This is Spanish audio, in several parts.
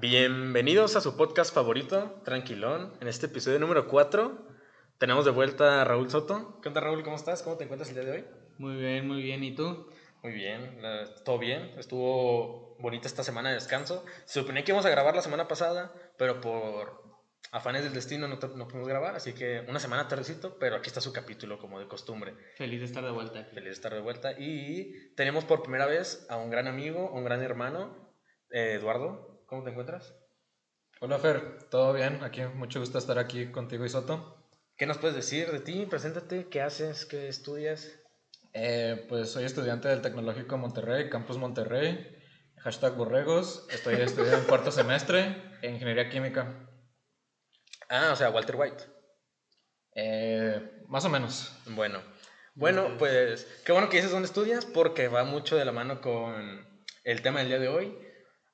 Bienvenidos a su podcast favorito, Tranquilón. En este episodio número 4 tenemos de vuelta a Raúl Soto. ¿Qué onda Raúl? ¿Cómo estás? ¿Cómo te encuentras el día de hoy? Muy bien, muy bien. ¿Y tú? Muy bien, todo bien. Estuvo bonita esta semana de descanso. Se suponía que íbamos a grabar la semana pasada, pero por afanes del destino no, pudimos grabar, así que una semana tardecito, pero aquí está su capítulo como de costumbre. Feliz de estar de vuelta aquí. Feliz de estar de vuelta. Y tenemos por primera vez a un gran amigo, un gran hermano, eh, Eduardo. ¿Cómo te encuentras? Hola Fer, ¿todo bien? Aquí, mucho gusto estar aquí contigo y Soto. ¿Qué nos puedes decir de ti? Preséntate, ¿qué haces? ¿Qué estudias? Eh, pues soy estudiante del Tecnológico Monterrey, Campus Monterrey, hashtag Borregos. Estoy estudiando en cuarto semestre en Ingeniería Química. Ah, o sea, Walter White. Eh, más o menos. Bueno, bueno, pues qué bueno que dices dónde estudias porque va mucho de la mano con el tema del día de hoy.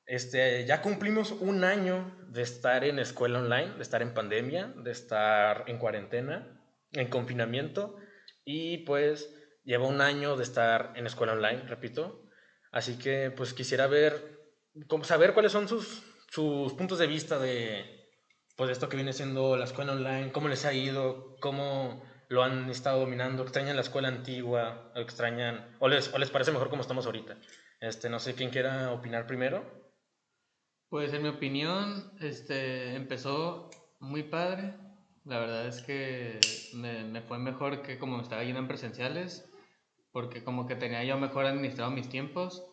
Este, ya cumplimos un año de estar en escuela online, de estar en pandemia, de estar en cuarentena, en confinamiento y pues lleva un año de estar en escuela online, repito. Así que pues quisiera ver, saber cuáles son sus, sus puntos de vista de pues esto que viene siendo la escuela online, cómo les ha ido, cómo lo han estado dominando, extrañan la escuela antigua, o extrañan, o les, o les parece mejor como estamos ahorita. Este, no sé quién quiera opinar primero. Pues en mi opinión, este, empezó muy padre. La verdad es que me, me fue mejor que como estaba yendo en presenciales, porque como que tenía yo mejor administrado mis tiempos.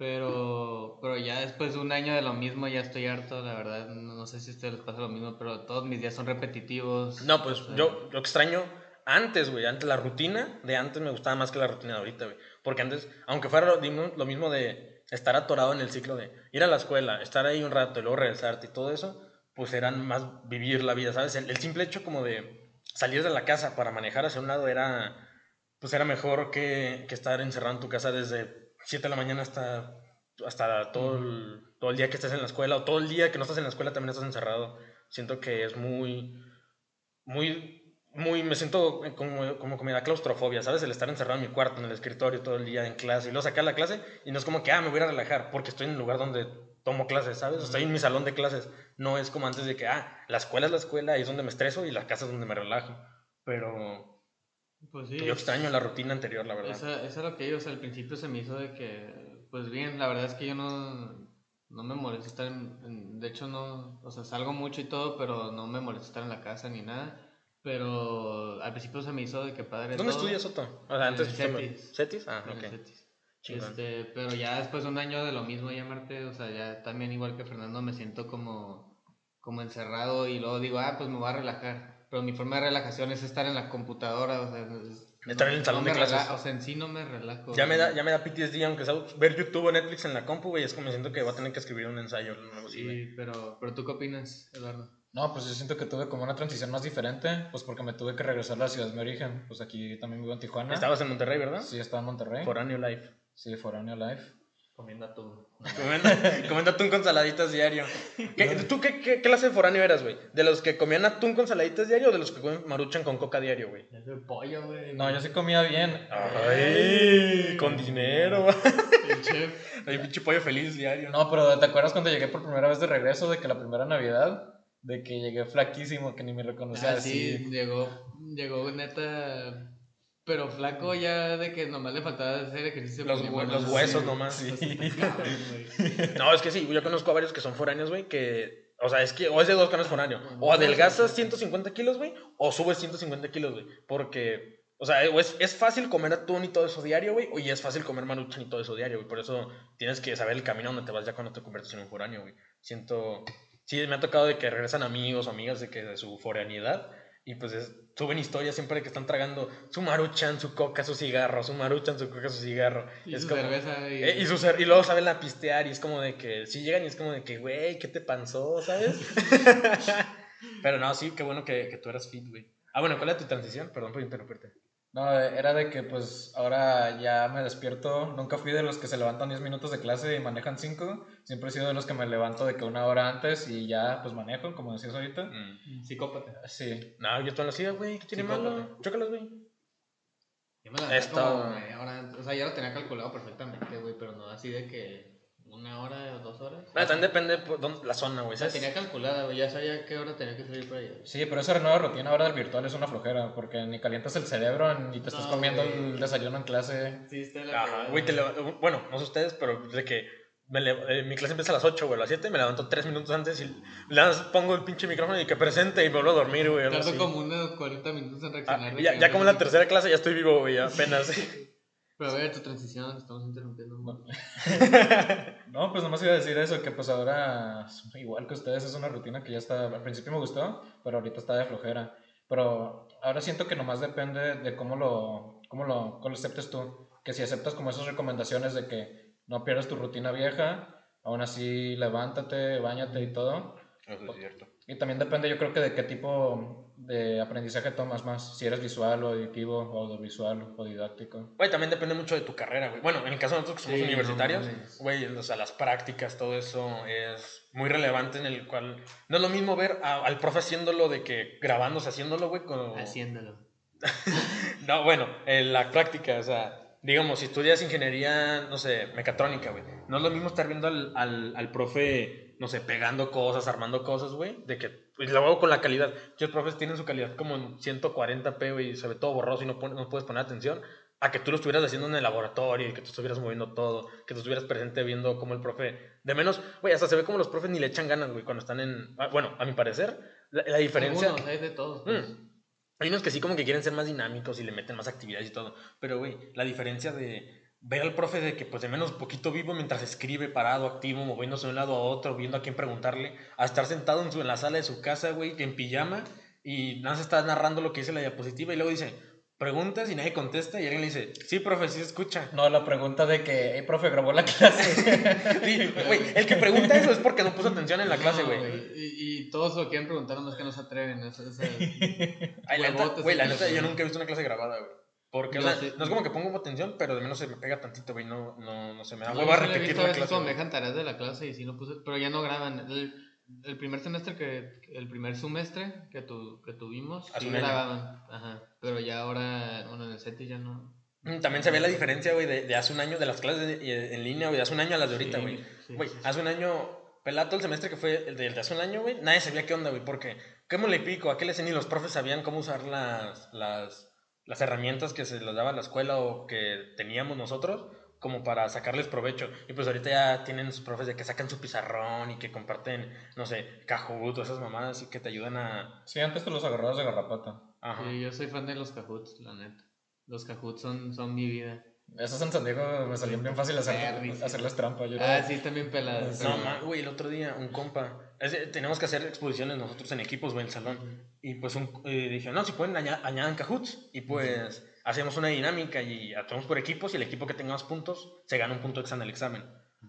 Pero, pero ya después de un año de lo mismo ya estoy harto, la verdad. No, no sé si a ustedes les pasa lo mismo, pero todos mis días son repetitivos. No, pues o sea, yo, yo extraño antes, güey, antes la rutina de antes me gustaba más que la rutina de ahorita, güey. Porque antes, aunque fuera lo, lo mismo de estar atorado en el ciclo de ir a la escuela, estar ahí un rato y luego regresarte y todo eso, pues eran más vivir la vida, ¿sabes? El, el simple hecho como de salir de la casa para manejar hacia un lado era, pues era mejor que, que estar encerrado en tu casa desde 7 de la mañana hasta, hasta todo, el, todo el día que estés en la escuela o todo el día que no estás en la escuela también estás encerrado. Siento que es muy, muy, muy, me siento como, como que me da claustrofobia, ¿sabes? El estar encerrado en mi cuarto, en el escritorio todo el día en clase y luego sacar la clase y no es como que, ah, me voy a relajar porque estoy en el lugar donde tomo clases, ¿sabes? Estoy en mi salón de clases. No es como antes de que, ah, la escuela es la escuela y es donde me estreso y la casa es donde me relajo. Pero Pues sí, yo extraño la rutina anterior, la verdad. Esa, esa es lo que yo, o sea, al principio se me hizo de que, pues bien, la verdad es que yo no, no me molesta estar en, en- de hecho no, o sea, salgo mucho y todo, pero no me molesta estar en la casa ni nada, pero al principio se me hizo de que padre ¿Dónde todo. estudias, Soto? O sea, antes... Cetis. ¿Cetis? Ah, en ok. Cetis. Este, pero ya después de un año de lo mismo llamarte, o sea, ya también igual que Fernando me siento como, como encerrado y luego digo, ah, pues me voy a relajar. Pero mi forma de relajación es estar en la computadora, o sea, es- Estar en el salón de me clases. o sea, en sí no me relajo. Ya me, da, ya me da PTSD, aunque sea ver YouTube o Netflix en la compu, güey, es como me siento que voy a tener que escribir un ensayo. o algo así, güey. Sí, pero, pero ¿tú qué opinas, Eduardo? No, pues yo siento que tuve como una transición más diferente, pues porque me tuve que regresar a la ciudad de mi origen. Pues aquí también vivo en Tijuana. Estabas en Monterrey, ¿verdad? Sí, estaba en Monterrey. Foráneo Life. Sí, Foráneo Life. Comiendo atún. Comiendo, comiendo atún con saladitas diario. ¿Qué- ¿Tú qué, qué clase de foráneo eras, güey? ¿De los que comían atún con saladitas diario o de los que comen maruchan con coca diario, güey? Es de pollo, güey. No, yo sí comía bien. Ay, con dinero. El chef. Ay, pinche pollo feliz diario. No, pero ¿te acuerdas cuando llegué por primera vez de regreso de que la primera Navidad? De que llegué flaquísimo, que ni me reconocía Ah, sí, así. llegó, llegó neta, pero flaco ya de que nomás le faltaba hacer ejercicio. Los, hue- sí, huesos nomás. sí. No, es que sí, yo conozco a varios que son foráneos, güey, que... O sea, es que o es de dos canos foráneo. O adelgazas 150 kilos, güey, o subes 150 kilos, güey. Porque, o sea, o es, es fácil comer atún y todo eso diario, güey, o y es fácil comer maruchan y todo eso diario, güey. Por eso tienes que saber el camino donde te vas ya cuando te conviertes en un foráneo, güey. Siento... Sí, me ha tocado de que regresan amigos o amigas de que de su foraneidad y pues es- suben historias siempre de que están tragando su maruchan, su coca, su cigarro, su maruchan, su coca, su cigarro. Y es su como- cerveza. Y, eh, y, su cer- y luego saben la pistear y es como de que si llegan y es como de que, güey, ¿qué te pasó? ¿Sabes? Pero no, sí, qué bueno que, que tú eras fit, güey. Ah, bueno, ¿cuál era tu transición? Perdón por interrumpirte. No, era de que pues ahora ya me despierto. Nunca fui de los que se levantan 10 minutos de clase y manejan 5. Siempre he sido de los que me levanto de que una hora antes y ya pues manejo, como decías ahorita. Mm. Psicópata. Sí. No, yo toda la hacía, güey, ¿qué tiene Psicópata. malo? Chócalas, güey. Yo me la Esto- como media hora antes. O sea, ya lo tenía calculado perfectamente, güey, pero no así de que una hora o dos horas. Bueno, también depende por dónde- la zona, güey. O sea, ¿sabes? tenía calculada, güey. Ya sabía qué hora tenía que salir para allá. Sí, pero esa nueva rutina ahora del virtual es una flojera, porque ni calientas el cerebro ni te estás No, comiendo güey. el desayuno en clase. Sí, está la Ajá, cagada. güey, te leva- bueno, no sé ustedes, pero de que me le- eh, mi clase empieza a las 8, güey, a las 7 me levanto 3 minutos antes y le das- pongo el pinche micrófono y que presente y me vuelvo a dormir, güey. algo Tardo así. como unos 40 minutos en Ah, reaccionar. de ya, que ya como en la tercera clase ya estoy vivo, güey, apenas. Pero a ver, tu transición, estamos interrumpiendo. güey. No, pues nomás iba a decir eso, que pues ahora, igual que ustedes, es una rutina que ya está, al principio me gustó, pero ahorita está de flojera. Pero ahora siento que nomás depende de cómo lo, cómo lo, cómo lo aceptes tú. Que si aceptas como esas recomendaciones de que no pierdas tu rutina vieja, aún así levántate, bañate y todo. Eso es cierto. Y también depende, yo creo que de qué tipo de aprendizaje tomas más. Si eres visual o auditivo, o audiovisual o didáctico. Güey, también depende mucho de tu carrera, güey. Bueno, en el caso de nosotros que somos Sí, universitarios, güey, o sea, las prácticas, todo eso es muy relevante en el cual no es lo mismo ver a- al profe haciéndolo de que grabándose, haciéndolo, güey, con... Haciéndolo. No, bueno, en la práctica, o sea, digamos, si estudias ingeniería, no sé, mecatrónica, güey, no es lo mismo estar viendo al, al, al profe, no sé, pegando cosas, armando cosas, güey, de que, pues, lo hago con la calidad. Muchos profes tienen su calidad como en 140p, güey, y se ve todo borroso y no, pon- no puedes poner atención, a que tú lo estuvieras haciendo en el laboratorio y que tú estuvieras moviendo todo, que tú estuvieras presente viendo cómo el profe, de menos, güey, hasta se ve como los profes ni le echan ganas, güey, cuando están en, ah, bueno, a mi parecer, la, la diferencia... Algunos, hay de todos. pues. Mm. Hay unos que sí como que quieren ser más dinámicos y le meten más actividades y todo. Pero, güey, la diferencia de ver al profe de que pues de menos poquito vivo mientras escribe, parado, activo, moviéndose de un lado a otro, viendo a quién preguntarle, a estar sentado en, su, en la sala de su casa, güey, en pijama y nada más está narrando lo que dice la diapositiva y luego dice, preguntas y nadie contesta y alguien le dice, sí, profe, sí se escucha. No, la pregunta de que, hey, profe, grabó la clase. Sí, güey, el que pregunta eso es porque no puso atención en la clase, No, güey. Y, y todos lo quieren preguntar, nomás que no se atreven. Eso, eso- Ay, la neta, güey, la neta, yo nunca he visto una clase grabada, güey. Porque, o Yo sea, sí. no es como que pongo atención, pero de menos se me pega tantito, güey. No, no, no se me da No, hueva he repetir la clase. cuando me dejan tareas de la clase y sí no puse, pero ya no graban. El, el primer semestre que, el primer semestre que, tu, que tuvimos, Hace sí grababan. Ajá. Pero ya ahora, bueno, en el SETI ya no. Mm, También se ve la diferencia, güey, de, de hace un año, de las clases de- en línea, güey, de hace un año a las de ahorita, güey. sí, Güey, hace un año, pelato el semestre que fue el de, el de hace un año, güey, nadie sabía qué onda, güey, porque, ¿cómo le pico? ¿A qué le sé? Ni los profes sabían cómo usar las, las, las herramientas que se les daba a la escuela o que teníamos nosotros como para sacarles provecho. Y pues ahorita ya tienen sus profes de que sacan su pizarrón y que comparten, no sé, Kahoot o esas mamadas y que te ayudan a... Sí, antes te los agarrabas de garrapata. Ajá. Sí, yo soy fan de los Cahoots, la neta. Los Cahoots son, son mi vida. Esos en San Diego me salían bien fácil hacer, hacerles trampa. Yo Ah, era- sí, están bien peladas. No, güey, el otro día un compa, es- tenemos que hacer exposiciones nosotros en equipos, güey, en el salón. Y pues un, eh, dije, no, si pueden aña- añadan Kahoots. Y pues hacemos una dinámica y actuamos por equipos y el equipo que tenga más puntos se gana un punto extra en el examen.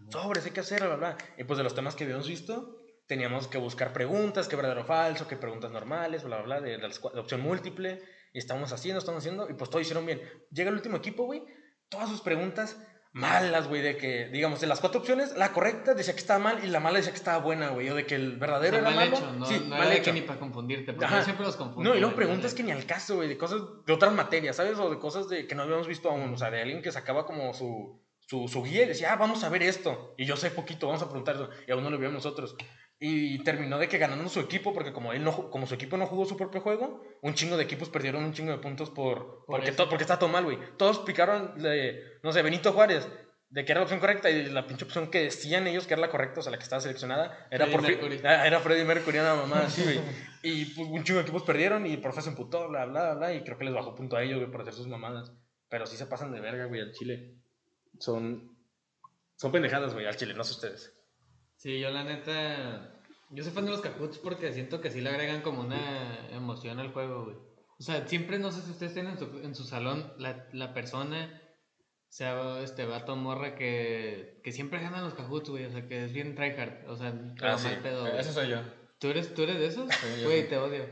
Sobres, hay que hacer, bla, bla. Y pues de los temas que habíamos visto, teníamos que buscar preguntas, qué verdadero o falso, qué preguntas normales, bla, bla, bla, de, cua- de opción múltiple. Y estamos haciendo, estamos haciendo, y pues todo hicieron bien. Llega el último equipo, güey, todas sus preguntas malas, güey, de que, digamos, de las cuatro opciones, la correcta decía que estaba mal y la mala decía que estaba buena, güey, o de que el O verdadero sea, era mal malo. hecho, no, sí, no mal era hecho. que ni para confundirte, porque yo siempre los confundo. No, y luego preguntas que ni al caso, güey, de cosas de otras materias, ¿sabes? O de cosas de, que no habíamos visto aún, o sea, de alguien que sacaba como su, su, su guía y decía, ah, vamos a ver esto. Y yo sé poquito, vamos a preguntar eso. Y aún no lo vimos nosotros. Y terminó de que ganando su equipo, porque como, él no, como su equipo no jugó su propio juego, un chingo de equipos perdieron un chingo de puntos por, porque, eso. to- porque está todo mal, güey. Todos picaron, de, no sé, Benito Juárez, de que era la opción correcta y la pinche opción que decían ellos que era la correcta, o sea, la que estaba seleccionada, era Freddie por Mercury. ah, Era Freddie Mercury, una mamá así, güey. Y pues un chingo de equipos perdieron y el profe se emputó, bla, bla, bla, y creo que les bajó punto a ellos, güey, por hacer sus mamadas. Pero sí se pasan de verga, güey, al Chile. Son. Son pendejadas, güey, al Chile, no sé ustedes. Sí, yo la neta. Yo soy fan de los Cahoots porque siento que sí le agregan como una emoción al juego, güey. O sea, siempre, no sé si ustedes tienen en su, en su salón la, la persona, sea este vato o morra, que, que siempre ganan los Cahoots, güey. O sea, que es bien tryhard. O sea, Ah, sí. pedo, güey. Ese soy yo. ¿Tú eres, ¿Tú eres de esos? Sí, Güey, te odio.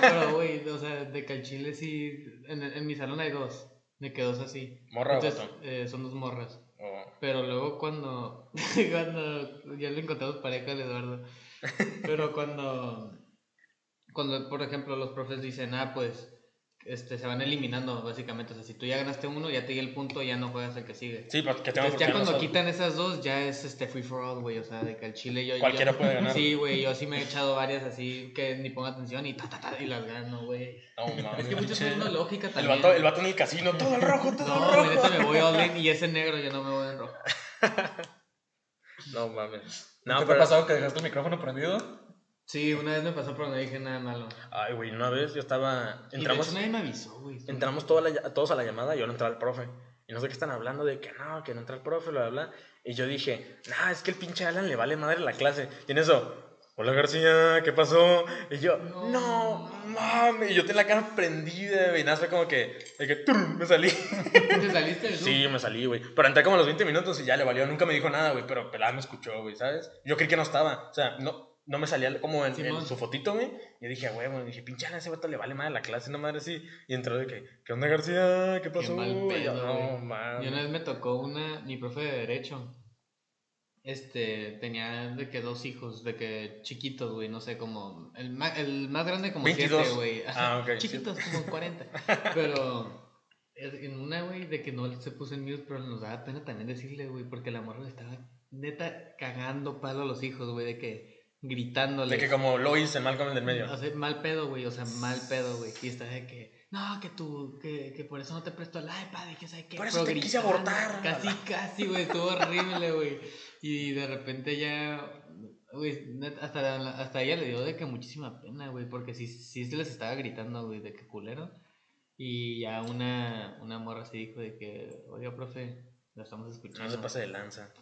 Pero, güey, o sea, de que al chile sí. En, en mi salón hay dos. De que dos así. ¿Morra o Entonces, vato? eh, son dos morras. Pero luego cuando, cuando ya le encontramos pareja al Eduardo, pero cuando, cuando por ejemplo los profes dicen, ah, pues este, se van eliminando, básicamente. O sea, si tú ya ganaste uno, ya te di el punto, ya no juegas el que sigue. Sí, porque tengo Entonces, ya cuando quitan esas dos, ya es este free for all, güey. O sea, de que al chile yo. Cualquiera yo- puede ganar. Sí, güey. Yo sí me he echado varias así que ni pongo atención y ta, ta, ta, y las gano, güey. No, mames. Es que muchos son una lógica El también. vato, el vato en el casino, todo el rojo, todo No, el rojo. neta me voy all in y ese negro yo no me voy en rojo. No mames. ¿Qué No, te ha pero. pasado que dejaste el micrófono prendido? Sí, una vez me pasó, pero no dije nada malo. Ay, güey, una vez yo estaba. Y de Entramos, hecho nadie me avisó, güey. entramos toda la- todos a la llamada y yo no entraba el profe. Y no sé qué están hablando de que no, que no entra el profe, bla, bla, bla. Y yo dije, nah, es que el pinche Alan le vale madre la clase. Y en eso, hola García, ¿qué pasó? Y yo, No, no, mames. Y yo tenía la cara prendida, güey. Nada, fue como que, de que ¡trum! me salí. ¿Te saliste del Sí, me salí, güey. Pero entré como a los 20 minutos y ya le valió. Nunca me dijo nada, güey. Pero pelada me escuchó, güey, ¿sabes? Yo creí que no estaba. O sea, no, no me salía como en, su fotito, güey. Y dije, güey, bueno, dije, pinche Alan, ese vato le vale madre la clase, no madre así. Y entró de que, ¿qué onda, García? ¿Qué pasó? mal yo, pedo, no. Y una vez me tocó una, mi profe de Derecho. Este, tenía de que dos hijos, de que chiquitos, güey, no sé, como. El más, el más grande como 22. siete, güey. Ah, ok, sí. Chiquitos como 40. Pero. En una, güey, de que no se puso en mute, pero nos daba pena también decirle, güey, porque la morra estaba neta cagando palo a los hijos, güey, de que gritándole. De que como Lois en Malcolm en el medio. O sea, mal pedo, güey, o sea, mal pedo, güey. Y está de que, no, que tú, que, que por eso no te presto el iPad y que sabe qué. Por eso pero te quise abortar. Casi, casi, güey, estuvo horrible, güey. Y de repente ya, güey, hasta, hasta ella le dio de que muchísima pena, güey, porque sí, sí se les estaba gritando, güey, de que culero. Y ya una, una morra se dijo de que, oiga, profe, la estamos No escuchando. se pase de lanza.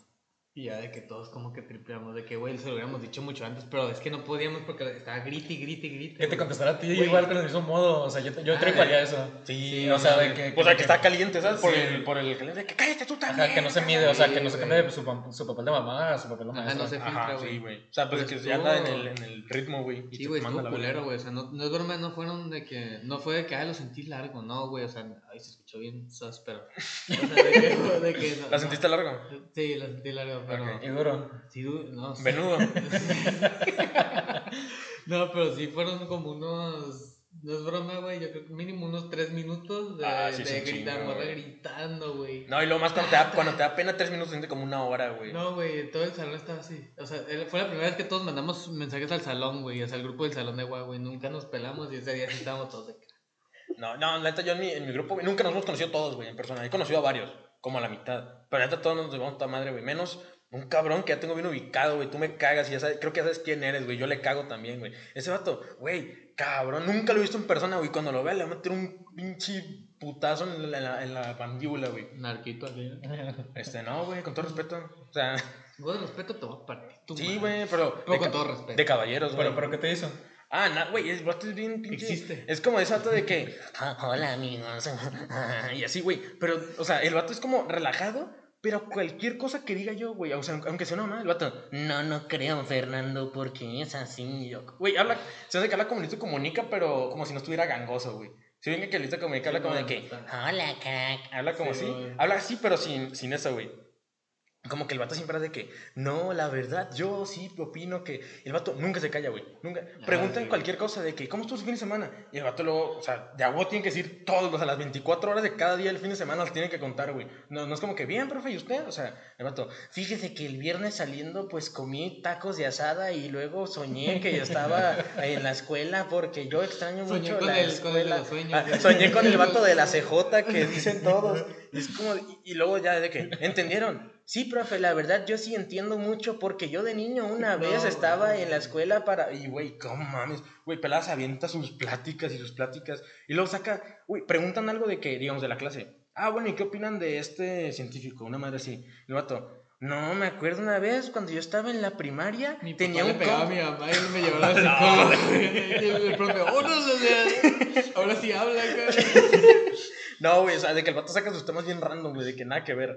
Y ya de que todos como que tripeamos, de que, güey, se lo hubiéramos dicho mucho antes, pero es que no podíamos porque estaba grite, grite, grite. Que te contestara a ti Güey. igual, pero del mismo modo. O sea, yo, yo Ah, triparía eso. Sí, Sí, o sea, de que- O sea, que que- está caliente, ¿sabes? Por, el, por el caliente. Que cállate tú también. Ajá, que no se mide, o sea, que no se cambie su, su papel de mamá su papel de Ajá, no se filtra, Ajá, güey. sí, güey. O sea, pues Pero que ya anda en el, en el ritmo, güey. y Sí, güey, estuvo culero, güey. O sea, no, no es broma, no fueron de que. No fue de que, ah, lo sentí largo, no, güey. O sea, ay, se escuchó bien sus, pero. O sea, de que. De que no, ¿La sentiste largo? Sí, la sentí largo, pero. Ok. Y duro. Sí, no. sí. Venudo. no, pero sí fueron como unos. No es broma, güey. Yo creo que mínimo unos tres minutos de, Ah, sí, de gritar, morra gritando, güey. No, y lo más cuando te da, cuando te da pena tres minutos, siente como una hora, güey. No, güey, todo el salón estaba así. O sea, fue la primera vez que todos mandamos mensajes al salón, güey, o sea, al grupo del salón de agua, güey. Nunca nos pelamos y ese día sí estábamos todos de No, no, la neta, yo en mi, en mi grupo, nunca nos hemos conocido todos, güey, en persona. He conocido a varios, como a la mitad. Pero la neta, todos nos llevamos toda madre, güey. Menos un cabrón que ya tengo bien ubicado, güey. Tú me cagas y ya sabes, creo que ya sabes quién eres, güey. Yo le cago también, güey. Ese vato, güey, cabrón, nunca lo he visto en persona, güey. Cuando lo vea, le voy a meter un pinche putazo en la, en la, en la mandíbula, güey. narquito así. Este, no, güey, con todo respeto. O sea, Con todo respeto te voy a partir sí, güey, pero. Pero con todo respeto. De caballeros, güey. Pero, pero, ¿qué te hizo? Ah, no, güey, el vato es bien pinche. Existe. Es como ese vato de que. "Ah, hola, amigos. y así, güey. Pero, o sea, el vato es como relajado, pero cualquier cosa que diga yo, güey, o sea, aunque sea una mamá, el vato. No, no creo, Fernando, porque es así. Yo, güey, habla. Se hace que habla como listo comunica, pero como si no estuviera gangoso, güey. Si venga que listo comunica, habla como de que. Hola, crack. Habla como Sí, así. Habla así, pero sin, sin eso, güey. Como que el vato siempre de que, no, la verdad, yo sí opino que. El vato nunca se calla, güey. Nunca. Ah, Preguntan cualquier cosa de que, ¿cómo estuvo su fin de semana? Y el vato luego, o sea, de agua tiene que decir todos, o sea, las 24 horas de cada día del fin de semana las tiene que contar, güey. No, no es como que, bien, profe, ¿y usted? O sea, el vato, fíjese que el viernes saliendo, pues comí tacos de asada y luego soñé que yo estaba en la escuela porque yo extraño Soñé mucho con la el- con el de escuela. sueños, Ah, soñé con el vato de la CJ que dicen todos. Y es como, y, y luego ya de que, ¿entendieron? Sí, profe, la verdad yo sí entiendo mucho porque yo de niño una No, vez estaba güey. en la escuela para... Y, güey, ¿cómo mames? Güey, Peladas avienta sus pláticas y sus pláticas. Y luego saca, güey, preguntan algo de que, digamos, de la clase. Ah, bueno, ¿y qué opinan de este científico? Una madre así. El vato, no, me acuerdo una vez cuando yo estaba en la primaria, Mi tenía un le pegaba a mi mamá y él me llevaba. Y el profe, oh, no, o sea, ahora sí habla, güey. No, güey, o sea, de que el vato saca sus temas bien random, güey, de que nada que ver.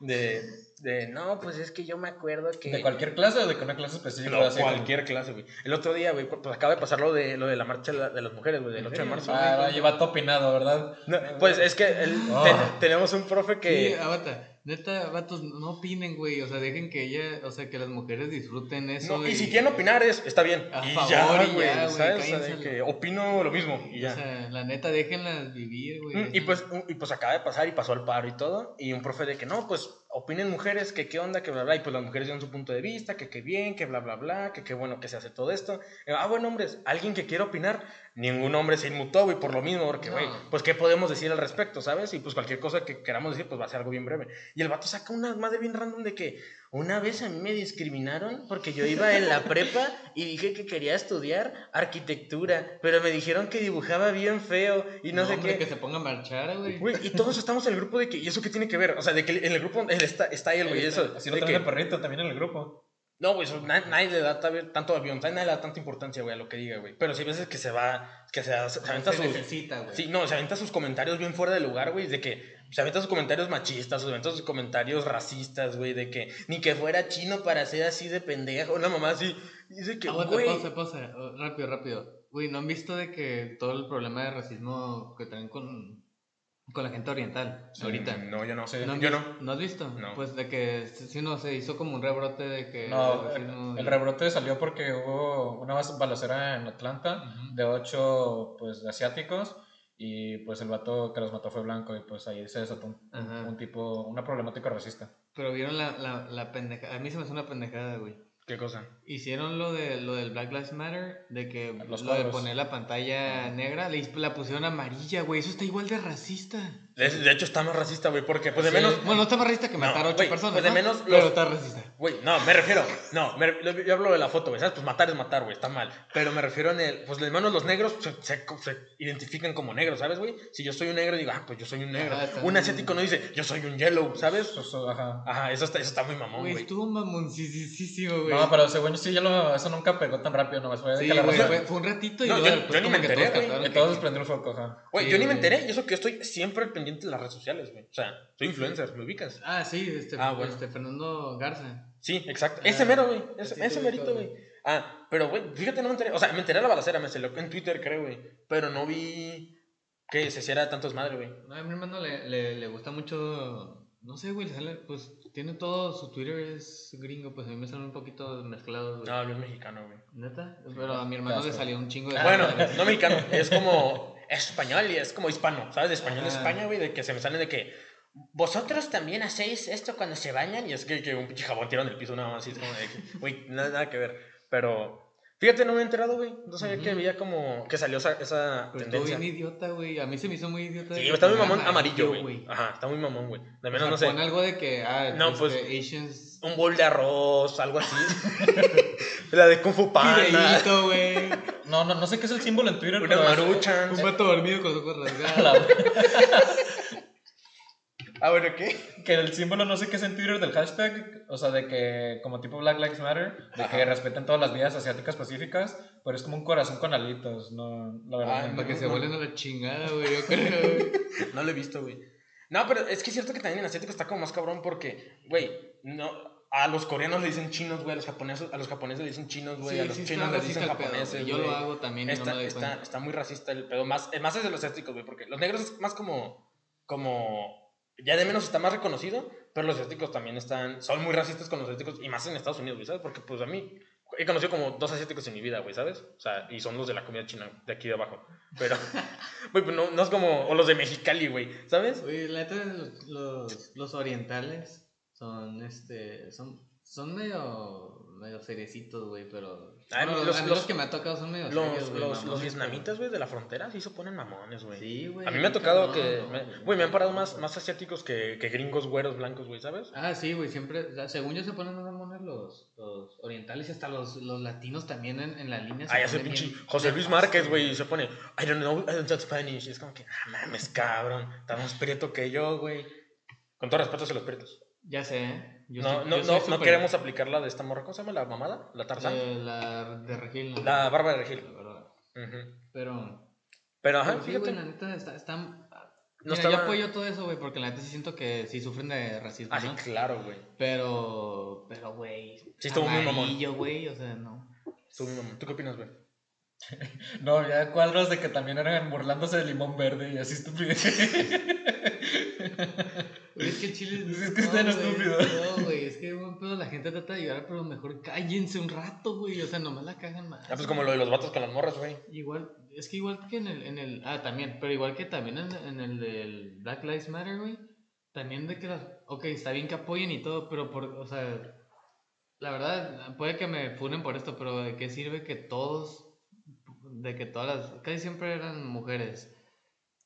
De, de, no, pues es que yo me acuerdo que... ¿De cualquier clase o de una clase específica? No, como- cualquier clase, güey. El otro día, güey, pues acaba de pasar lo de, lo de la marcha de la- de las mujeres, güey, del 8 de marzo. Ah, lleva todo opinado, ¿verdad? No, pues es que el- Oh. te- tenemos un profe Sí, que... aguanta. Neta, vatos, no opinen, güey. O sea, dejen que ella, o sea, que las mujeres disfruten eso. No, y si quieren opinar, es, está bien. A y favor ya, y güey, ¿sabes? O sea, que opino lo mismo y ya. O sea, la neta, déjenlas vivir, güey. Mm, Y pues, y pues acaba de pasar y pasó el paro y todo. Y un profe de que no, pues opinen mujeres, que qué onda, que bla, bla. Y pues las mujeres dieron su punto de vista, que qué bien, que bla, bla, bla, que qué bueno que se hace todo esto. Y, ah, bueno, hombres, alguien que quiera opinar, ningún hombre se inmutó, güey, por lo mismo, porque, No. güey, pues qué podemos decir al respecto, ¿sabes? Y pues cualquier cosa que queramos decir, pues va a ser algo bien breve. Y el vato saca una madre bien random de que una vez a mí me discriminaron porque yo iba en la prepa y dije que quería estudiar arquitectura, pero me dijeron que dibujaba bien feo y no, sé hombre, qué. que se ponga a marchar, güey. Y todos estamos en el grupo de que, ¿y eso qué tiene que ver? O sea, de que en el grupo él está, está él, güey, eso. Así lo de que- el perrito también en el grupo. no, güey, nadie le da tanto avión, nadie le da tanta importancia, güey, a lo que diga, güey. Pero sí hay veces que se va, que se, se, se aventa se sus... necesita, güey. Sí, no, se aventa sus comentarios bien fuera de lugar, güey, de que se aventa sus comentarios machistas, se aventa sus comentarios racistas, güey, de que ni que fuera chino para ser así de pendejo, una mamá así, dice que, Aguanta, güey... pausa, pausa. Oh, rápido, rápido. Güey, ¿no han visto de que todo el problema de racismo que traen con, con la gente oriental ahorita? No, yo no sé, ¿No, yo no. ¿No has visto? No. Pues de que, sí, no, se hizo como un rebrote de que... No, el el, racismo- el rebrote salió porque hubo una balacera en Atlanta de ocho pues, asiáticos y pues el vato que los mató fue blanco y pues ahí se desató un, un tipo, una problemática racista. Pero vieron la, la, la pendejada. A mí se me hace una pendejada, güey. ¿Qué cosa? Hicieron lo de lo del Black Lives Matter, de que Los lo de poner la pantalla negra, le, la pusieron amarilla, güey. Eso está igual de racista. De, de hecho está más racista, güey, porque pues de Sí. menos... Bueno, no está más racista que No, matar a ocho güey, personas. pues de ¿no? menos Pero está racista. Güey, no, me refiero, no, me- yo hablo de la foto, güey, ¿sabes? Pues matar es matar, güey, está mal. Pero me refiero en el, pues de menos los negros se, se- se identifican como negros, ¿sabes, güey? Si yo soy un negro, digo, ah, pues yo soy un negro. Ajá, está un asiático no dice, yo soy un yellow, ¿sabes? Eso- eso, ajá. Ajá, eso está, eso está muy mamón, Güey, güey. estuvo mamoncísimo, güey. No, pero según yo sí, ya lo, eso nunca pegó tan rápido, nomás fue de Sí, güey, fue, fue un ratito y No, luego yo- ni me enteré, güey, todos el foco, ajá. Güey, yo ni me enteré, y eso que yo estoy siempre pendiente de las redes sociales, güey. O sea, soy influencer, ¿me ubicas? Ah, sí, este, Ah, bueno. este Fernando Garza. Sí, exacto. Ah, ese mero, güey. Ese, ese merito, güey. Ah, pero, güey, fíjate, no me enteré. O sea, me enteré de la balacera, me salió en Twitter, creo, güey. Pero no vi que se hiciera tantos madre, güey. No, a mi hermano le, le, le gusta mucho, no sé, güey, le sale, pues tiene todo, su Twitter es gringo, pues a mí me salen un poquito mezclados, güey. No, hablo mexicano, güey. ¿Neta? Pero a mi hermano le salió un chingo de... Bueno, no mexicano, es como es español y es como hispano, ¿sabes? De español de. España, güey, de que se me salen de que vosotros también hacéis esto cuando se bañan y es que, que un pinche jabón tirado en el piso, nada más, así como de que, güey, nada, nada que ver. Pero, fíjate, no me he enterado, güey. No sabía que Ujú. había como que salió esa, esa estuvo tendencia. bien idiota, güey. A mí se me hizo muy idiota. Sí, que está muy mamón amarillo, güey. Ajá, está muy mamón, güey. De O menos, sea, no sé, pon algo de que, ah, No, este, pues, Asians... un bol de arroz, algo así. La de Kung Fu Panda. Fideíto, güey. No, no, no sé qué es el símbolo en Twitter, es- maruchan. Un vato dormido con los ojos rasgados. Ah, bueno, ¿qué? que el símbolo no sé qué es en Twitter del hashtag, o sea, de que como tipo Black Lives Matter, de que respeten todas las vidas asiáticas pacíficas, pero es como un corazón con alitos, no, la verdad. Ah, no Para que se no- vuelen a la chingada, güey. Yo creo, güey. No lo he visto, güey. No, pero es que es cierto que también en asiático está como más cabrón porque, güey, no, a los coreanos le dicen chinos, güey, a los japoneses, a los japoneses le dicen chinos, güey, a los sí chinos está les dicen pedo, japoneses. Yo lo hago también y no Está, me está, cuenta. está muy racista el pedo, más, eh, más es de los asiáticos, güey, porque los negros es más como, como, ya de menos está más reconocido, pero los asiáticos también están, son muy racistas con los asiáticos, y más en Estados Unidos, güey, ¿sabes? Porque, pues, a mí, he conocido como dos asiáticos en mi vida, güey, ¿sabes? O sea, y son los de la comida china, de aquí de abajo, pero, güey, pues no, no es como, o los de Mexicali, güey, ¿sabes? Güey, la neta, los, los, los orientales son, este, son, son medio, medio seriecitos, güey, pero... Bueno, los- a los- los que me ha tocado son medio Los, serios, güey, los, los vietnamitas, güey, de la frontera, sí se ponen mamones, güey. Sí, güey. A mí me ha tocado que, no, me- güey. me han parado más, más asiáticos que, que gringos, güeros, blancos, güey, ¿sabes? Ah, sí, güey, siempre, o sea, según yo se ponen más mamones los, los orientales y hasta los, los latinos también en, en la línea. se Ay, ese ponen pinche bien José Luis Márquez, güey, se pone, I don't know, I don't talk Spanish. Y es como que, ah, mames, cabrón, está más prieto que yo, güey. Con todo respeto hacia los prietos. Ya sé, ¿eh? Yo no, soy- no, yo no, no queremos aplicar la de esta morra, ¿cómo se llama? ¿La mamada? ¿La Tarzán? Eh, la de Regil. ¿no? La Bárbara de Regil. La verdad. Ujú. Pero, Pero, ajá, pero sí, fíjate. güey, la neta está, está- No Mira, Yo estaba... apoyo todo eso, güey, porque la neta sí siento que sí sufren de racismo, Ah, sí, ¿no? claro, güey. Pero, pero, güey. Sí, estuvo muy mamón. amarillo, güey, o sea, no. Tú, mi mamá, ¿tú qué opinas, güey? No, había cuadros de que también eran burlándose de limón verde y así estúpido. Es que chile Es que están güey, estúpidos. No, güey, es que buen pedo, la gente trata de llorar, pero mejor cállense un rato, güey. O sea, nomás la cagan más. Ah, pues como lo de los vatos con las morras, güey. Igual, es que igual que en el, en el, ah, también, pero igual que también en, en el del Black Lives Matter, güey, también de que las, ok, está bien que apoyen y todo, pero por, o sea, la verdad, puede que me funen por esto, pero ¿de qué sirve que todos, de que todas las, casi siempre eran mujeres?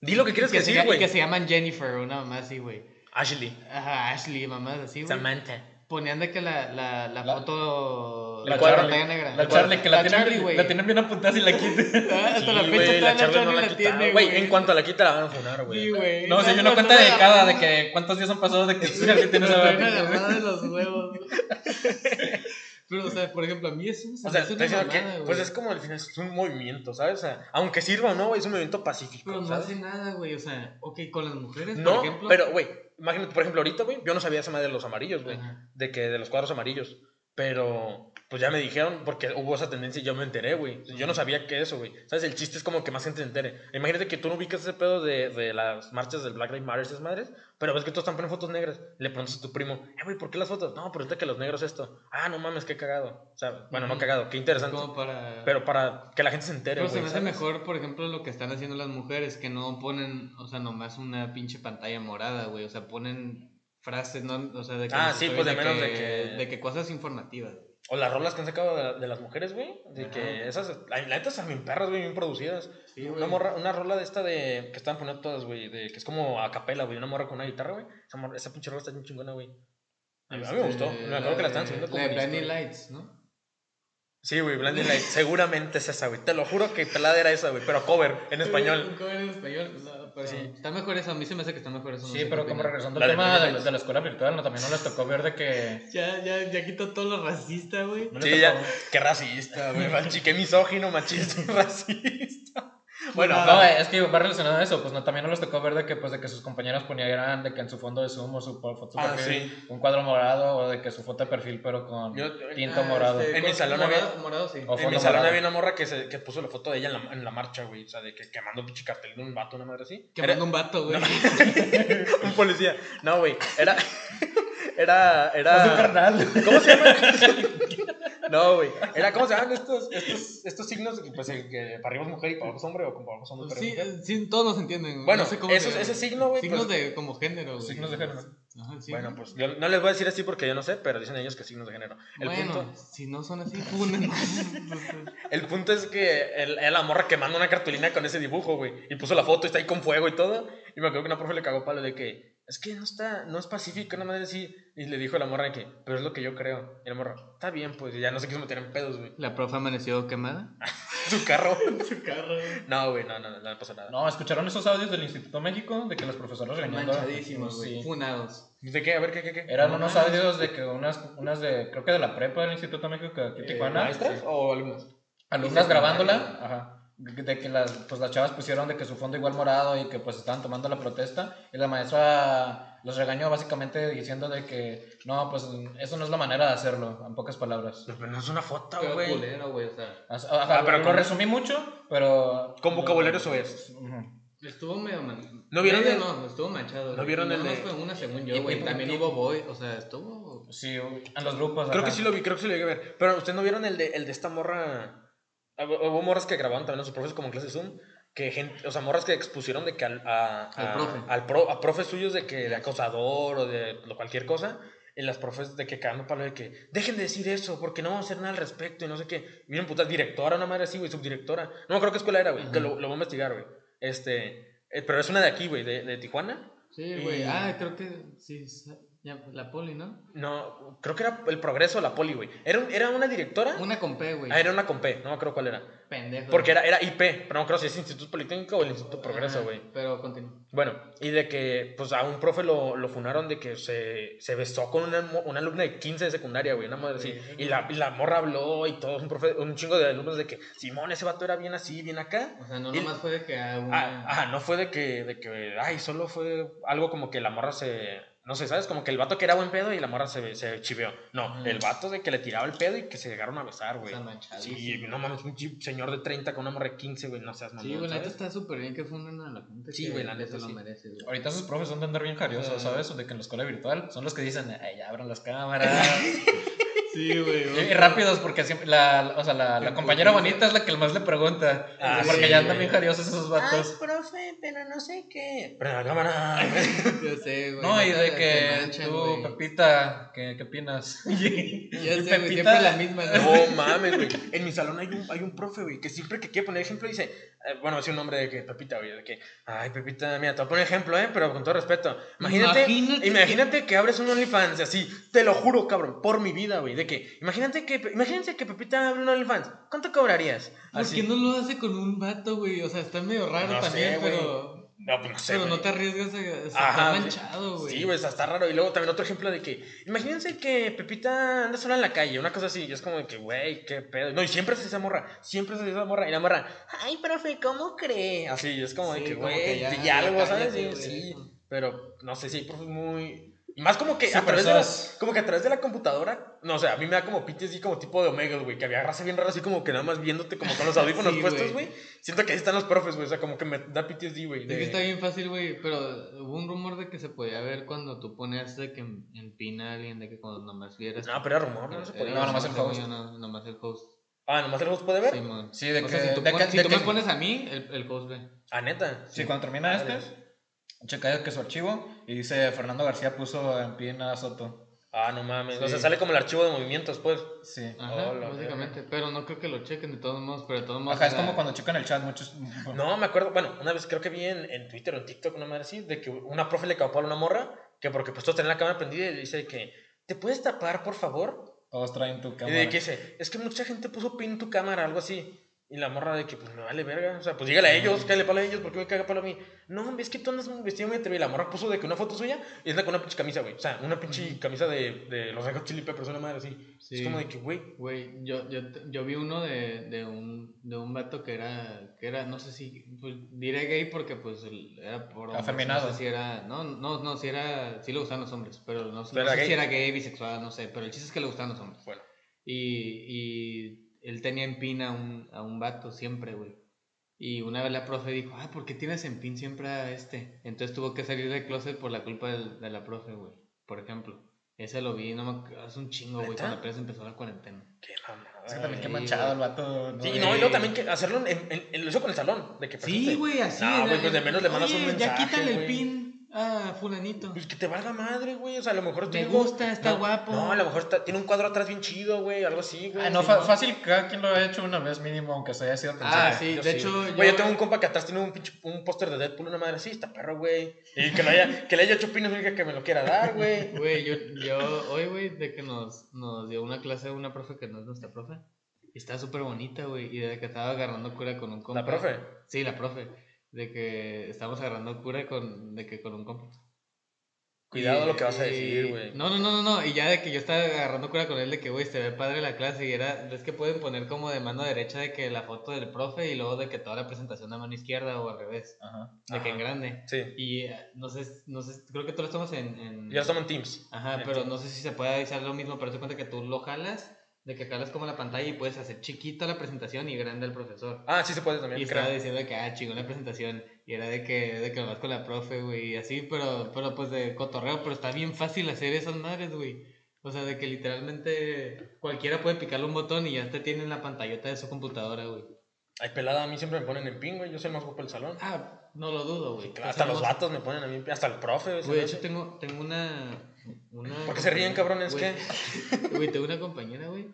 Di lo que quieres que decir, güey. que se llaman Jennifer, una mamá así, güey. Ashley. Ajá, Ashley, mamás así, güey. Samantha. Ponían de que la, la, la, La- foto, La la, pantalla negra. La Charlie, que la, tienen, Charlie, güey. la tienen bien apuntada y la quiten. Hasta la Sí, fecha güey, todavía la Charlie Charlie no la, la quita. tiene, Güey, en cuanto la quita la van a funar, güey. Sí, güey. No, o sea, hay una la cuenta traen dedicada de que cuántos días han pasado de que Charlie tiene La esa traen agarrada de los huevos. Pero, o sea, por ejemplo, a mí eso O sea, te una que, pues es como al final es un movimiento, ¿sabes? O sea, aunque sirva o no, es un movimiento pacífico, Pero no ¿sabes? hace nada, güey. O sea, ok, con las mujeres, No, por ejemplo. pero, güey, imagínate, por ejemplo, ahorita, güey, yo no sabía esa madre de los amarillos, güey. De que, de los cuadros amarillos. Pero, pues ya me dijeron, porque hubo esa tendencia y yo me enteré, güey. Yo no sabía que eso, güey. ¿Sabes? El chiste es como que más gente se entere. Imagínate que tú no ubicas ese pedo de, de las marchas del Black Lives Matter, esas madres, pero ves que todos están poniendo fotos negras. Le preguntas a tu primo, eh, güey, ¿por qué las fotos? No, pero que los negros esto. Ah, no mames, qué cagado. O sea, bueno, no cagado, qué interesante. Como para. Pero para que la gente se entere, Pero se güey. me hace ¿sabes? mejor, por ejemplo, lo que están haciendo las mujeres, que no ponen, o sea, nomás una pinche pantalla morada, güey. O sea, ponen frases, ¿no? O sea, de que. Ah, sí, pues, de menos de que- De que cosas informativas. O las rolas que han sacado de, de las mujeres, güey. De Ajá. que esas, la, neta están bien perras, güey, bien producidas. Sí. Una, morra, una rola de esta de. que estaban poniendo todas, güey. De que es como a capela, güey. Una morra con una guitarra, güey. Esa, esa pinche rola está bien chingona, güey. A mí, me gustó. Me acuerdo que la estaban subiendo como. La de Blinding. Lights, ¿no? Sí, güey, Blinding Light. Seguramente es esa, güey. Te lo juro que pelada era esa, güey. Pero cover, en Un español. cover en español. no, pero Sí. Está mejor eso. A mí se me hace que está mejor eso. no Sí, pero como regresando al tema de, de la escuela virtual, ¿no? también no les tocó ver de que... Ya, ya, ya quitó todo lo racista, güey. Sí, tocó- ya. Qué racista, güey. Qué misógino, machista y racista. Bueno, No, es que va relacionado a eso, pues no, también no les tocó ver de que, pues, de que sus compañeras ponían de que en su fondo de Zoom o su foto de Ah, perfil, sí. un cuadro morado o de que su foto de perfil pero con Yo- tinto Ah, morado. este, En mi salón morado, había- morado, sí. O En mi salón había una morra que, se, que puso la foto de ella en la, en la marcha, güey. O sea, de que quemando un pinche cartel de un vato, una madre así. Que Era- un vato, güey. un policía. No, güey. Era. Era. Era. carnal. ¿Cómo se llama? No, güey. Era, ¿cómo se llaman estos, estos, estos signos? Pues el que para arriba es mujer y para abajo es hombre, o como para abajo es hombre Sí, eh, sí, todos nos entienden. Bueno, no sé cómo esos- ese signo, güey, Signos pues- de como género, güey. Signos de género. Ajá, sí. Bueno, pues yo no les voy a decir así porque yo no sé, pero dicen ellos que signos de género. El, bueno, punto, si no son así, funen. el punto es que el- era la morra quemando una cartulina con ese dibujo, güey. Y puso la foto y está ahí con fuego y todo. Y me acuerdo que una profe le cagó palo de que es que no está, no es pacífico, nada más así. Y le dijo a la morra que, pero es lo que yo creo. Y la morra, está bien, pues, ya no se quiso meter en pedos, güey. La profe amaneció quemada. Su carro. Su carro. No, güey, no, no, no, no le pasó nada. No, ¿escucharon esos audios del Instituto México? De que los profesores regañando. Manchadísimos, güey. Sí. Funados. ¿De qué? A ver, ¿qué, qué, qué? Eran No unos audios de que unas, unas de, creo que de la prepa del Instituto México que aquí Eh, Tijuana. ¿Maestras o alumnos? alumnas grabándola, ajá, de que las, pues las chavas pusieron de que su fondo igual morado y que pues estaban tomando la protesta y la maestra los regañó básicamente diciendo de que no, pues eso no es la manera de hacerlo, en pocas palabras. Pero no es una foto, güey. culero, güey, o sea. Ah, pero lo con- resumí mucho, pero... Con vocabulario eso es. Ujú. Estuvo medio man... ¿No vieron el- No, estuvo manchado. ¿No vieron el nomás de- fue una según Y- yo, güey. También hubo boy, o sea, estuvo... Sí, en los grupos. Creo que sí lo vi, creo que sí lo llegué a ver. Pero ustedes no vieron el de, el de esta morra. Hubo morras que grababan también a sus profes como en clase Zoom. Que gente, o sea, morras que expusieron de que al, a, Al a- profe. al pro- a profes suyos de que de acosador o de lo- cualquier cosa. Y las profes de que cagando palo de que dejen de decir eso porque no vamos a hacer nada al respecto y no sé qué. Y Miren, puta, directora, una madre así, güey, subdirectora. No acuerdo qué escuela era, güey, que lo, lo voy a investigar, güey. Este, eh, pero es una de aquí, güey, de, de Tijuana. Sí, güey. Y- Ah, creo que sí. Ya, la poli, ¿no? No, creo que era el progreso o la poli, güey. Era, un- era una directora. Una con P, güey. Ah, era una con P, no me acuerdo cuál era. Pendejo. Porque era, era IP, pero no creo si es Instituto Politécnico o el Instituto Progreso, Ajá, güey. Pero continúa. Bueno, y de que, pues a un profe lo, lo funaron de que se, se besó con una, una alumna de 15 de secundaria, güey, una madre así. Y la, y la morra habló y todo, un, profe, un chingo de alumnos de que, Simón, ese vato era bien así, bien acá. O sea, no Y- nomás fue de que Ah. Ajá, no fue de que, de que, ay, solo fue algo como que la morra se, no sé, ¿sabes? Como que el vato que era buen pedo y la morra se, se chiveó. No, el vato de que le tiraba el pedo y que se llegaron a besar, güey. Sí, no mames, un señor de 30 con una morra de 15, güey, no seas mamón, Sí, güey, neta ¿sabes? está súper bien que funden a la gente. Sí, güey, la neta lo sí. merece, güey. Ahorita esos profes son de andar bien jariosos, Ajá. ¿sabes? De que en la escuela virtual son los que dicen, ay, ya abran las cámaras. Sí, güey. y, y rápidos, porque siempre, la, o sea, la, la compañera bonita es la que más le pregunta. Ah, porque sí, ya andan bien jariosos esos vatos. profe, pero no sé qué. Pero la cámara. Yo sé, güey. No, y de que manchan, tú, güey. Pepita, ¿qué, qué opinas? Ya sé, Pepita- siempre la misma, ¿no? No mames, güey. En mi salón hay un, hay un profe, güey, que siempre que quiere poner ejemplo dice, eh, bueno, es un nombre de que Pepita, güey, de que, ay, Pepita, mira, te voy a poner ejemplo, eh, pero con todo respeto. Imagínate, Imagínate imagínate, que... abres un OnlyFans así, te lo juro, cabrón, por mi vida, güey, de que, imagínate que, imagínate que Pepita abre un OnlyFans, ¿cuánto cobrarías? ¿Por Así. qué no lo hace con un vato, güey? O sea, está medio raro No sé, también, güey. No, pues no sé, pero no te arriesgas a... estar manchado, güey. Sí, güey, está raro. Y luego también otro ejemplo de que, imagínense que Pepita anda sola en la calle, una cosa así, y es como de que, güey, qué pedo. No, y siempre se esa morra, siempre se esa morra, y la morra, ay, profe, ¿cómo cree? Así, es como de Sí, que, güey, ya, di ya algo, ¿sabes? Sí, sí, pero no sé, sí, profe, muy... Y más como que a través de la, como que a través de la computadora, no, o sea, a mí me da como PTSD como tipo de Omega, güey, que había raza bien rara así como que nada más viéndote como con los audífonos Sí, puestos, güey. Siento que ahí están los profes, güey, o sea, como que me da PTSD, güey. Es de- que está bien fácil, güey, pero hubo un rumor de que se podía ver cuando tú ponías de que en, en pin a alguien, de que cuando nomás vieras... No, pero era rumor, no se podía. No, nomás el host. no, nomás el host. Ah, nomás el host puede ver. Simón. Sí, de o que- sea, si tú, de pon- que- si de tú que- me pones a mí, el, el host ve. Ah, neta. Sí, cuando termina este, checa que su archivo y dice Fernando García puso en pie a Soto. Ah, no mames. O sea, sale como el archivo de movimientos, pues. Sí. Ajá, Oh, la básicamente. Pero no creo que lo chequen de todos modos, pero de todos modos. Ajá, es como cuando checan el chat muchos. No, me acuerdo. Bueno, una vez creo que vi en, en Twitter o en TikTok, una madre así, de que una profe le capó a una morra, que porque pues todos tenían la cámara prendida y le dice que, ¿te puedes tapar, por favor? Todos traen tu Y cámara. de que dice, es que mucha gente puso pin en tu cámara, algo así. Y la morra de que, pues me vale verga. O sea, pues dígale a ellos, cállale palo a ellos, ¿por qué me caga palo a mí? No, es que tú andas vestido muy atrevido. Y la morra puso de que una foto suya y anda con una pinche camisa, güey. O sea, una pinche camisa de, de los Red Hot Chili Peppers, una madre así. Sí. Es como de que, güey. Güey, yo, yo, yo vi uno de, de, un, de un vato que era, que era, no sé si, pues diré gay porque pues era por hombres, Afeminado. No sé si era, no, no, no, si era, sí le gustaban los hombres, pero no, no Pero era sé gay. si era gay, bisexual, no sé, pero el chiste es que le gustaban los hombres. Bueno. Y, y él tenía en pin a un, a un vato siempre, güey. Y una vez la profe dijo, ah, ¿por qué tienes en pin siempre a este? Entonces tuvo que salir del closet por la culpa del- de la profe, güey. Por ejemplo. Ese lo vi, no me hace un chingo, güey, cuando apenas empezó la cuarentena. Qué mamada. Es que también qué Sí, manchado el vato. Sí, güey. no, y luego también que hacerlo en, en- en- lo hizo con el salón. De que Sí, güey, así. No, güey, pues de menos le mandas un mensaje. Ya quítale el pin a fulanito. Pues que te valga madre, güey. O sea, a lo mejor Me tiene- gusta, está no, guapo. No, a lo mejor está- tiene un cuadro atrás bien chido, güey. Algo así, güey. Ah, no, Sí, fa- fácil, cada quien lo ha hecho una vez mínimo, aunque se haya sido Ah, pensado. sí, Yo de sí. hecho, Güey, yo yo- tengo un compa que atrás tiene un pinche un póster de Deadpool, una madre así, está perro, güey. Y que, lo haya, que le haya hecho pino significa que me lo quiera dar, güey. Güey, yo, yo hoy, güey, de que nos, nos dio una clase una profe que no es nuestra profe. Y está súper bonita, güey. Y de que estaba agarrando cura con un compa. ¿La profe? Sí, la profe. De que estábamos agarrando cura con, de que con un compa. Cuidado Y- lo que vas a decir, güey. No, no, no, no, no. Y ya de que yo estaba agarrando cura con él de que, güey, se ve padre la clase. Y era, es que pueden poner como de mano derecha de que la foto del profe y luego de que toda la presentación de mano izquierda o al revés. Ajá. De que en grande. Sí. Y eh, no sé, no sé, creo que tú lo estamos en... en... Ya estamos en Teams. Ajá, pero no sé si se puede hacer lo mismo, pero se cuenta que tú lo jalas, de que jalas como la pantalla y puedes hacer chiquita la presentación y grande el profesor. Ah, sí se puede también, Y estaba diciendo que, ah, chingón la presentación. Y era de que, de que lo vas con la profe, güey, y así, pero, pero pues de cotorreo, pero está bien fácil hacer esas madres, güey. O sea, de que literalmente cualquiera puede picarle un botón y ya te tiene en la pantallota de su computadora, güey. Ay, pelada, a mí siempre me ponen en ping, güey. Yo soy el más guapo del salón. Ah, no lo dudo, güey. Claro, hasta los vatos me ponen a mí en ping, hasta el profe. güey, de hecho tengo, tengo una, una... ¿Por qué se ríen, cabrones? Güey, ¿Qué? Güey, tengo una compañera, güey,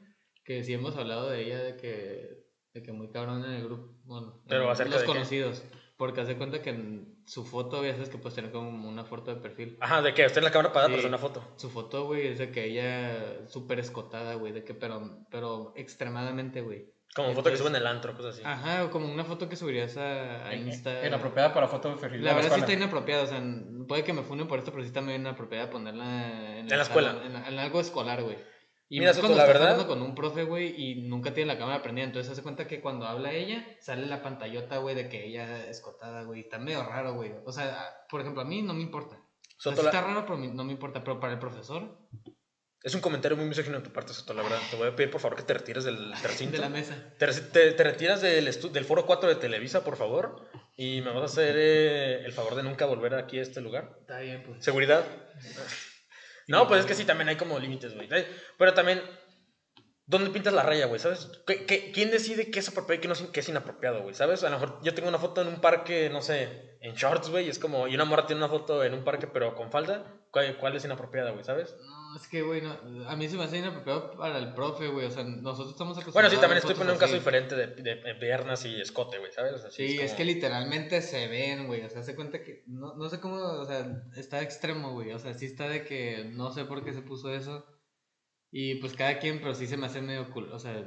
que sí hemos hablado de ella, de que, de que muy cabrón en el grupo, bueno, Pero en los de qué? conocidos. Porque hace cuenta que en su foto, a veces que puedes tener como una foto de perfil. Ajá, de que esté en la cámara apagada, Sí. pero es una foto. Su foto, güey, es de que ella súper escotada, güey, de que, pero, pero extremadamente, güey. Como foto que Entonces- sube en el antro, cosas así. Ajá, o como una foto que subirías a, a Insta. Inapropiada para foto de perfil. de La verdad sí está escuela. inapropiada, o sea, puede que me funen por esto, pero sí está muy inapropiada ponerla en, En la escuela. salón, En, en algo escolar, güey. Y Mira, más Soto, cuando la estás verdad- hablando con un profe, güey, y nunca tiene la cámara prendida, entonces hace cuenta que cuando habla ella, sale la pantallota, güey, de que ella es escotada, güey. Está medio raro, güey. O sea, por ejemplo, a mí no me importa. O sea, sí la- está raro, pero no me importa. Pero para el profesor, Es un comentario muy misógino de tu parte, Soto, la verdad. Te voy a pedir, por favor, que te retires del recinto. de la mesa. Te, te- te retiras del, del foro 4 de Televisa, por favor. Y me vas a hacer eh, el favor de nunca volver aquí a este lugar. Está bien, pues. ¿Seguridad? No, pues es que sí, también hay como límites, güey. Pero también, ¿dónde pintas la raya, güey? ¿Sabes? ¿Qué, qué- quién decide qué es apropiado y qué, no, qué es inapropiado, güey? ¿Sabes? A lo mejor yo tengo una foto en un parque, no sé, en shorts, güey, y es como, y una morra tiene una foto en un parque, pero con falda. ¿Cuál, cuál es inapropiada, güey? ¿Sabes? No, es que, güey, no, a mí se me hace inapropiado para el profe, güey. O sea, nosotros estamos acostumbrados Bueno, sí, también estoy poniendo un caso así. diferente de, de- de piernas y escote, güey, ¿sabes? O sea, Sí, es, como- que literalmente se ven, güey. O sea, se cuenta que. No, no sé cómo. O sea, está extremo, güey. O sea, sí está de que no sé por qué se puso eso. Y pues cada quien, pero sí se me hace medio cool. O sea,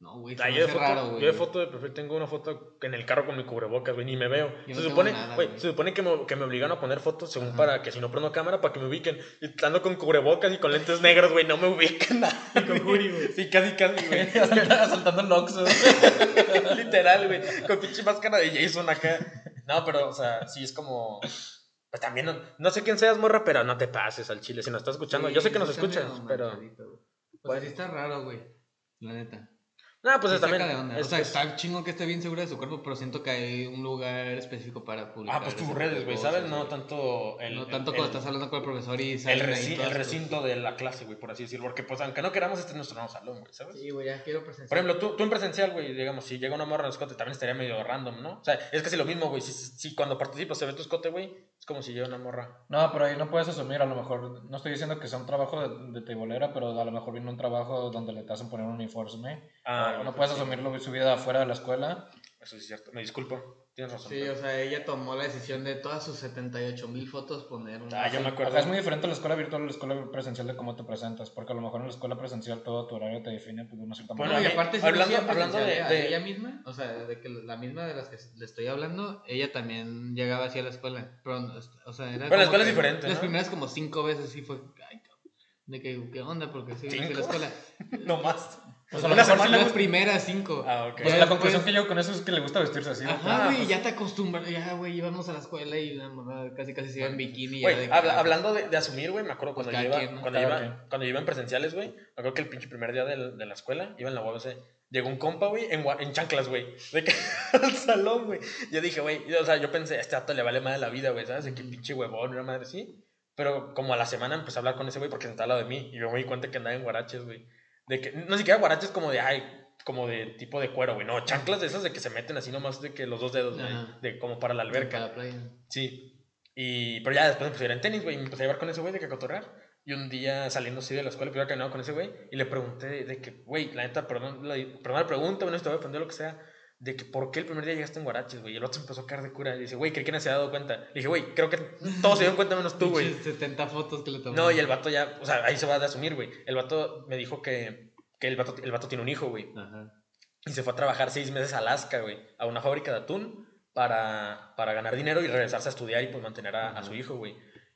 no, güey. Ah, yo, de hace foto, raro, güey. yo de foto de perfil tengo una foto en el carro con mi cubrebocas, güey, ni me veo. Yo se, supone, nada, güey, güey. se supone que me, que me obligaron a poner fotos según Ajá. para que si no prendo cámara, para que me ubiquen. Y ando con cubrebocas y con lentes negros, güey, no me ubican nada. con Juri, güey. Sí, casi, casi, güey. Asaltando el Oxxo. Literal, güey. Con pinche máscara de Jason acá. No, pero, o sea, sí es como. Pues también, no, no sé quién seas, morra, pero no te pases al chile si nos estás escuchando. Yo sé que nos escuchas, pero. sea, sí está raro, güey. La neta. No, pues también. de onda. es- o sea, es- está chingón que esté bien segura de su cuerpo, pero siento que hay un lugar específico para publicar. Ah, pues tus redes, güey, ¿sabes? No tanto. El, no tanto el- cuando el- estás hablando con el profesor y el, reci- el tus- recinto de la clase, güey, por así decirlo. Porque, pues, aunque no queramos, este es nuestro nuevo salón, güey, ¿sabes? Sí, güey, ya quiero presenciar. Por ejemplo, tú, tú en presencial, güey, digamos, si llega una morra en escote, también estaría medio random, ¿no? O sea, es casi lo mismo, güey. Si, si, si cuando participas se ve tu escote, güey, es como si llega una morra. No, pero ahí no puedes asumir, a lo mejor, no estoy diciendo que sea un trabajo de, de tebolera, pero a lo mejor viene un trabajo donde le te hacen poner un uniforme. Ah, no sí. puedes asumirlo su vida afuera de la escuela. Eso sí es cierto. Me disculpo. Tienes razón. Sí, o sea, ella tomó la decisión de todas sus 78 mil fotos poner una. Ah, yo me acuerdo. Acá es muy diferente la escuela virtual a la escuela presencial de cómo te presentas, porque a lo mejor en la escuela presencial todo tu horario te define pues, de una cierta Bueno, Bueno, y a aparte, si hablando- no hablando de- ¿eh? de- a ella misma, o sea, de que la misma de las que le estoy hablando, ella también llegaba así a la escuela. Pero, o sea, era. Pero la escuela es diferente, Las ¿no? primeras como cinco veces sí fue. Ay. De que, ¿qué onda? Porque sí, a la ¿Cinco? escuela. No más. Pues a lo mejor le Las primeras cinco. Ah, ok. Pues Ya la después- conclusión que llego con eso es que le gusta vestirse así. Ajá, Ah, güey, pues- ya te acostumbras, ya, güey, íbamos a la escuela y la mamá casi casi se iba en bikini. ya Güey, hablando de, de asumir, güey, me acuerdo Pues cuando, yo cada iba, quien, ¿no? cuando, iba, cuando yo iba en presenciales, güey, me acuerdo que el pinche primer día de, la escuela, iba en la UABC, llegó un compa, güey, en, en chanclas, güey, de que al salón, güey. Yo dije, güey, yo- o sea, yo pensé, a este dato le vale madre la vida, güey, ¿sabes? De que pinche huevón, una madre así. Pero como a la semana empecé a hablar con ese güey porque sentaba al lado de mí y yo me di cuenta que andaba en guaraches, güey. De que, no siquiera guaraches como de, ay, como de tipo de cuero, güey. No, chanclas de esas de que se meten así nomás de que los dos dedos, güey. De como para la para alberca. la playa. Sí. Y, pero ya después me pusieron en tenis, güey, y me empecé a llevar con ese güey de que cotorrear. Y un día saliendo así de la escuela, iba caminando con ese güey y le pregunté de que, güey, la neta, perdón la, perdón la pregunta, bueno, te voy a defender lo que sea, de que por qué el primer día llegaste en Guaraches, güey. Y el otro empezó a caer de cura. Y dice, güey, creí que se había dado cuenta. Le dije, güey, creo que todos se dieron cuenta menos tú, güey. Pinches 70 fotos que le tomé. No, y el vato ya, o sea, ahí se va a asumir, güey. El vato me dijo que, que el, vato, el vato tiene un hijo, güey. Ajá. Y se fue a trabajar seis meses a Alaska, güey, a una fábrica de atún para, para ganar dinero y regresarse a estudiar y pues mantener a, a su hijo, güey.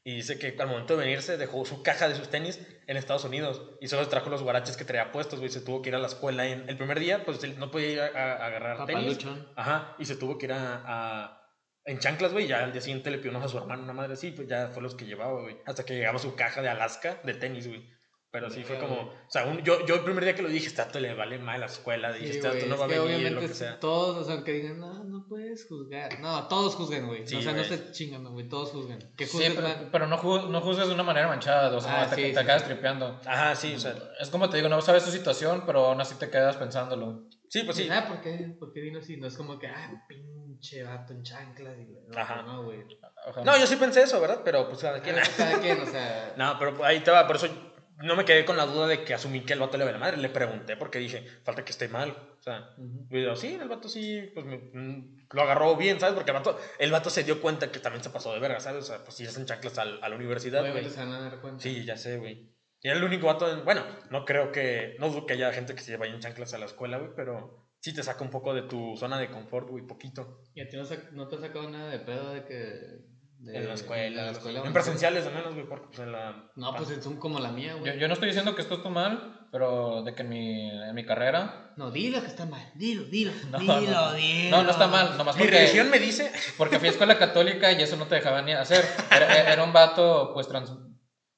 Y dice que al momento de venirse dejó su caja de sus tenis en Estados Unidos y solo trajo los guaraches que traía puestos, güey. Se tuvo que ir a la escuela. En, el primer día, pues él no podía ir a, agarrar tenis. Ajá, y se tuvo que ir a, a- en chanclas, güey. Ya al día siguiente le pidió unos a su hermano, una madre así, pues ya fue los que llevaba, güey. Hasta que llegaba su caja de Alaska de tenis, güey. Pero sí fue como, o sea, un- yo, yo el primer día que lo dije, dato le vale mal la escuela, dije, Sí, güey, no va a que venir, lo obviamente que es- sea. todos, o sea, que digan, no, no puedes juzgar. No, todos juzgan, güey. Sí, o sea, no güey. estés chingando, güey, todos juzgan. Que Sí, juzguen pero, mal. pero no, ju- no juzgues de una manera manchada, o sea, Ah, te, sí, te sí, acabas sí. tripeando. Ajá, sí, o sea, Es como te digo, no sabes su situación, pero aún así te quedas pensándolo. sí, pues sí. Ah, ¿por qué? ¿Por qué vino así? No es como que, ah, pinche vato en chanclas. Y, no, Ajá. No, güey. No, yo sí pensé eso, ¿verdad? Pero pues cada quien. Cada quien, o sea. No, pero ahí te va, por eso no me quedé con la duda de que asumí que el vato le ve la madre. Le pregunté porque dije, falta que esté mal. O sea, Ujú. y yo, sí, el vato sí, pues me- mm, lo agarró bien, ¿sabes? Porque el vato, el vato se dio cuenta que también se pasó de verga, ¿sabes? O sea, pues si hacen chanclas al- a la universidad. Obviamente se van a dar cuenta. Sí, ya sé, güey. Y era el único vato, en- bueno, no creo que, no dudo que haya gente que se vaya en chanclas a la escuela, güey, pero sí te saca un poco de tu zona de confort, güey, poquito. ¿Y a ti no, no te ha sacado nada de pedo de que... de- en la escuela, en la escuela en presenciales al menos, güey, porque pues en la... No, pues en Zoom como la mía, Yo, güey. yo no estoy diciendo que esto esté mal, pero de que en mi, en mi carrera. No, dilo que está mal. Dilo, dilo. No, dilo, no, no. dilo. No, no está mal, nomás Mi porque, religión me dice... porque fui a escuela católica y eso no te dejaba ni hacer. Era, era un vato, pues, trans-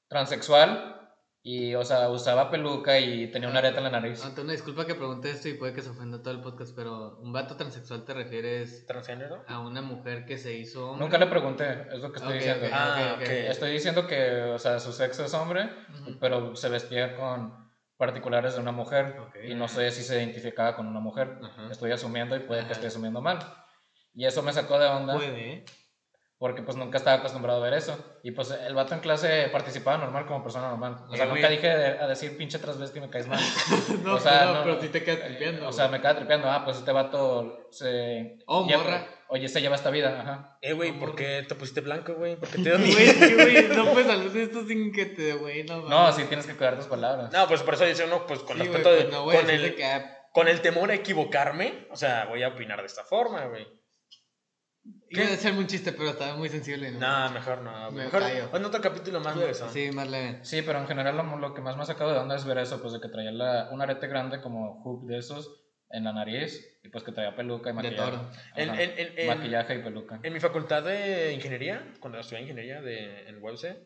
transexual y, o sea, usaba peluca y tenía una areta en la nariz. Ante una disculpa que pregunte esto y puede que se ofenda todo el podcast, pero ¿un vato transexual te refieres ¿Transgénero? a una mujer que se hizo hombre? Nunca le pregunté, es lo que estoy Ok, diciendo. ok, Ah, ok, ok. ok. Estoy diciendo que, o sea, su sexo es hombre, Ujú. pero se vestía con particulares de una mujer y no sé si se identificaba con una mujer. Ajá. Estoy asumiendo y puede que Ajá. esté asumiendo mal. Y eso me sacó de onda Puede. Porque pues nunca estaba acostumbrado a ver eso. Y pues el vato en clase participaba normal como persona normal. O sea, Eh, nunca dije de- a decir pinche transvesti me caes mal. No, O sea, pero, no, pero sí te quedas tripeando. O sea, me queda tripeando. Ah, pues este vato se... Oh, lleva- morra. Oye, se lleva esta vida, ajá. Eh, güey, ¿por qué te pusiste blanco, güey? ¿Por qué te dio Güey, miedo? es que, güey, no puedes hablar de esto sin que te, güey, no No, mames. sí tienes que cuidar tus palabras. No, pues por eso dice uno, pues con Sí, güey, respeto de... pues no voy a con, decirle el, que, ah, con el temor a equivocarme, o sea, voy a opinar de esta forma, güey. Iba a hacerme un chiste, pero estaba muy sensible. ¿no? No, mejor no. Me Mejor callo. en otro capítulo más de eso. Sí, más leve. Sí, pero en general lo, lo que más me ha sacado de onda es ver eso, pues de que traía la, un arete grande como hook de esos en la nariz y pues que traía peluca y De maquillaje. toro. En- en- en- en- maquillaje y peluca. En mi facultad de ingeniería, cuando estudié ingeniería de, en UEBC,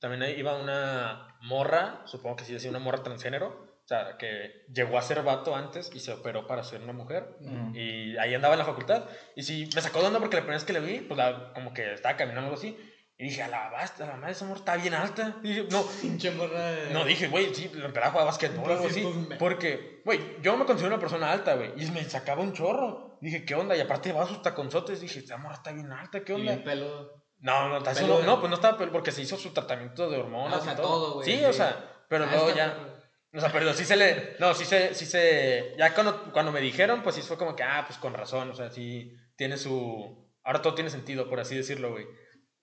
también ahí iba una morra, supongo que sí decía una morra transgénero, o sea, que llegó a ser vato antes y se operó para ser una mujer. Y ahí andaba en la facultad. Y sí, me sacó de onda porque la primera vez que la vi, pues la- como que estaba caminando algo así. Y dije, a la basta, la madre esa morra está bien alta. Y dije, no, Pinche morra de... no, dije, güey, sí, la empezaba a jugar básquetbol o algo así. 200 me- Porque, güey, yo me considero una persona alta, güey. Y me sacaba un chorro. Dije, ¿qué onda? Y aparte va a sus taconzotes. Dije, esta morra está bien alta, ¿qué Y onda? bien peludo. No, no, eso Peluda. no, no, pues no estaba porque se hizo su tratamiento de hormonas. O sea, y todo, güey, Sí, sí. o sea, pero Ah, luego ya. O sea, pero sí se le. No, sí se. Sí se ya cuando, cuando me dijeron, pues sí fue como que, ah, pues con razón. O sea, sí tiene su. Ahora todo tiene sentido, por así decirlo, güey.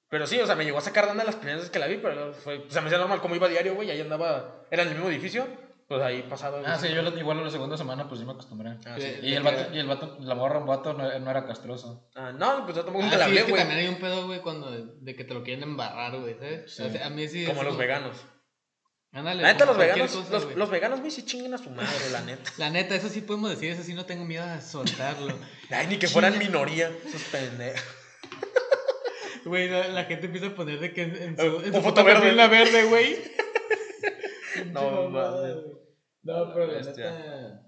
Pero sí, o sea, me llegó a sacar de onda las primeras veces que la vi, pero fue. O sea, me hacía normal como iba a diario, güey. Ahí andaba. Era en el mismo edificio. Pues ahí pasaba. Ah, sí, yo lo- igual la segunda semana pues sí me acostumbré. Ah, Sí. sí. Y el vato, y el vato, la morra, un vato no, no era castroso. Ah, no, pues yo tampoco Ah, nunca sí, hablé, es que güey. también hay un pedo, güey, cuando de que te lo quieren embarrar, güey, ¿sabes? Sí. O sea, a mí sí. como es los veganos. Ándale. La neta, los veganos, cosa, los, veganos, güey, sí chinguen a su madre, la neta. La neta, eso sí podemos decir, eso sí no tengo miedo a soltarlo. Ay, ni que fueran minoría. Esos pendejos. Güey, la, la gente empieza a poner de que en, en su, en su foto verde. la verde, güey. No, mames. No, pero la neta.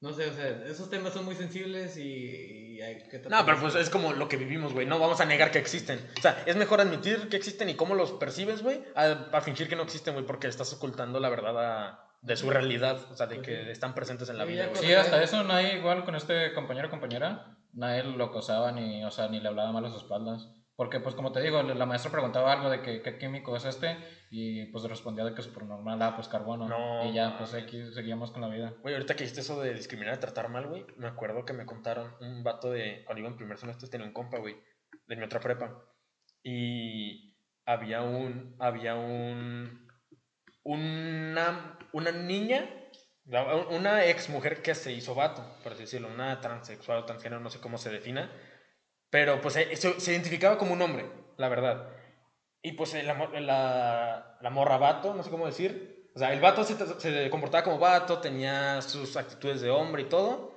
No sé, o sea, esos temas son muy sensibles y, y hay que No, pero pues es como lo que vivimos, güey. No vamos a negar que existen. O sea, es mejor admitir que existen y cómo los percibes, güey, a, a fingir que no existen, güey, porque estás ocultando la verdad a- de su realidad. O sea, de que están presentes en la Sí, vida, güey. Sí, hasta eso nadie igual con este compañero o compañera, nadie lo acosaba ni, o sea, ni le hablaba mal a sus espaldas. Porque, pues, como te digo, la maestra preguntaba algo de que, qué químico es este y, pues, respondía de que super normal, ah, pues, carbono. No, y ya, pues, aquí seguíamos con la vida. Güey, ahorita que dijiste eso de discriminar y tratar mal, güey, me acuerdo que me contaron un vato de. Cuando iba en primer semestre tenía un compa, güey, de mi otra prepa. Y había un. Había un. Una. Una niña. Una ex mujer que se hizo vato, por así decirlo. Una transexual o transgénero, no sé cómo se defina. Pero pues se, se- se identificaba como un hombre, la verdad. Y pues la, la, la morra vato, no sé cómo decir. O sea, el vato se, se comportaba como vato, tenía sus actitudes de hombre y todo.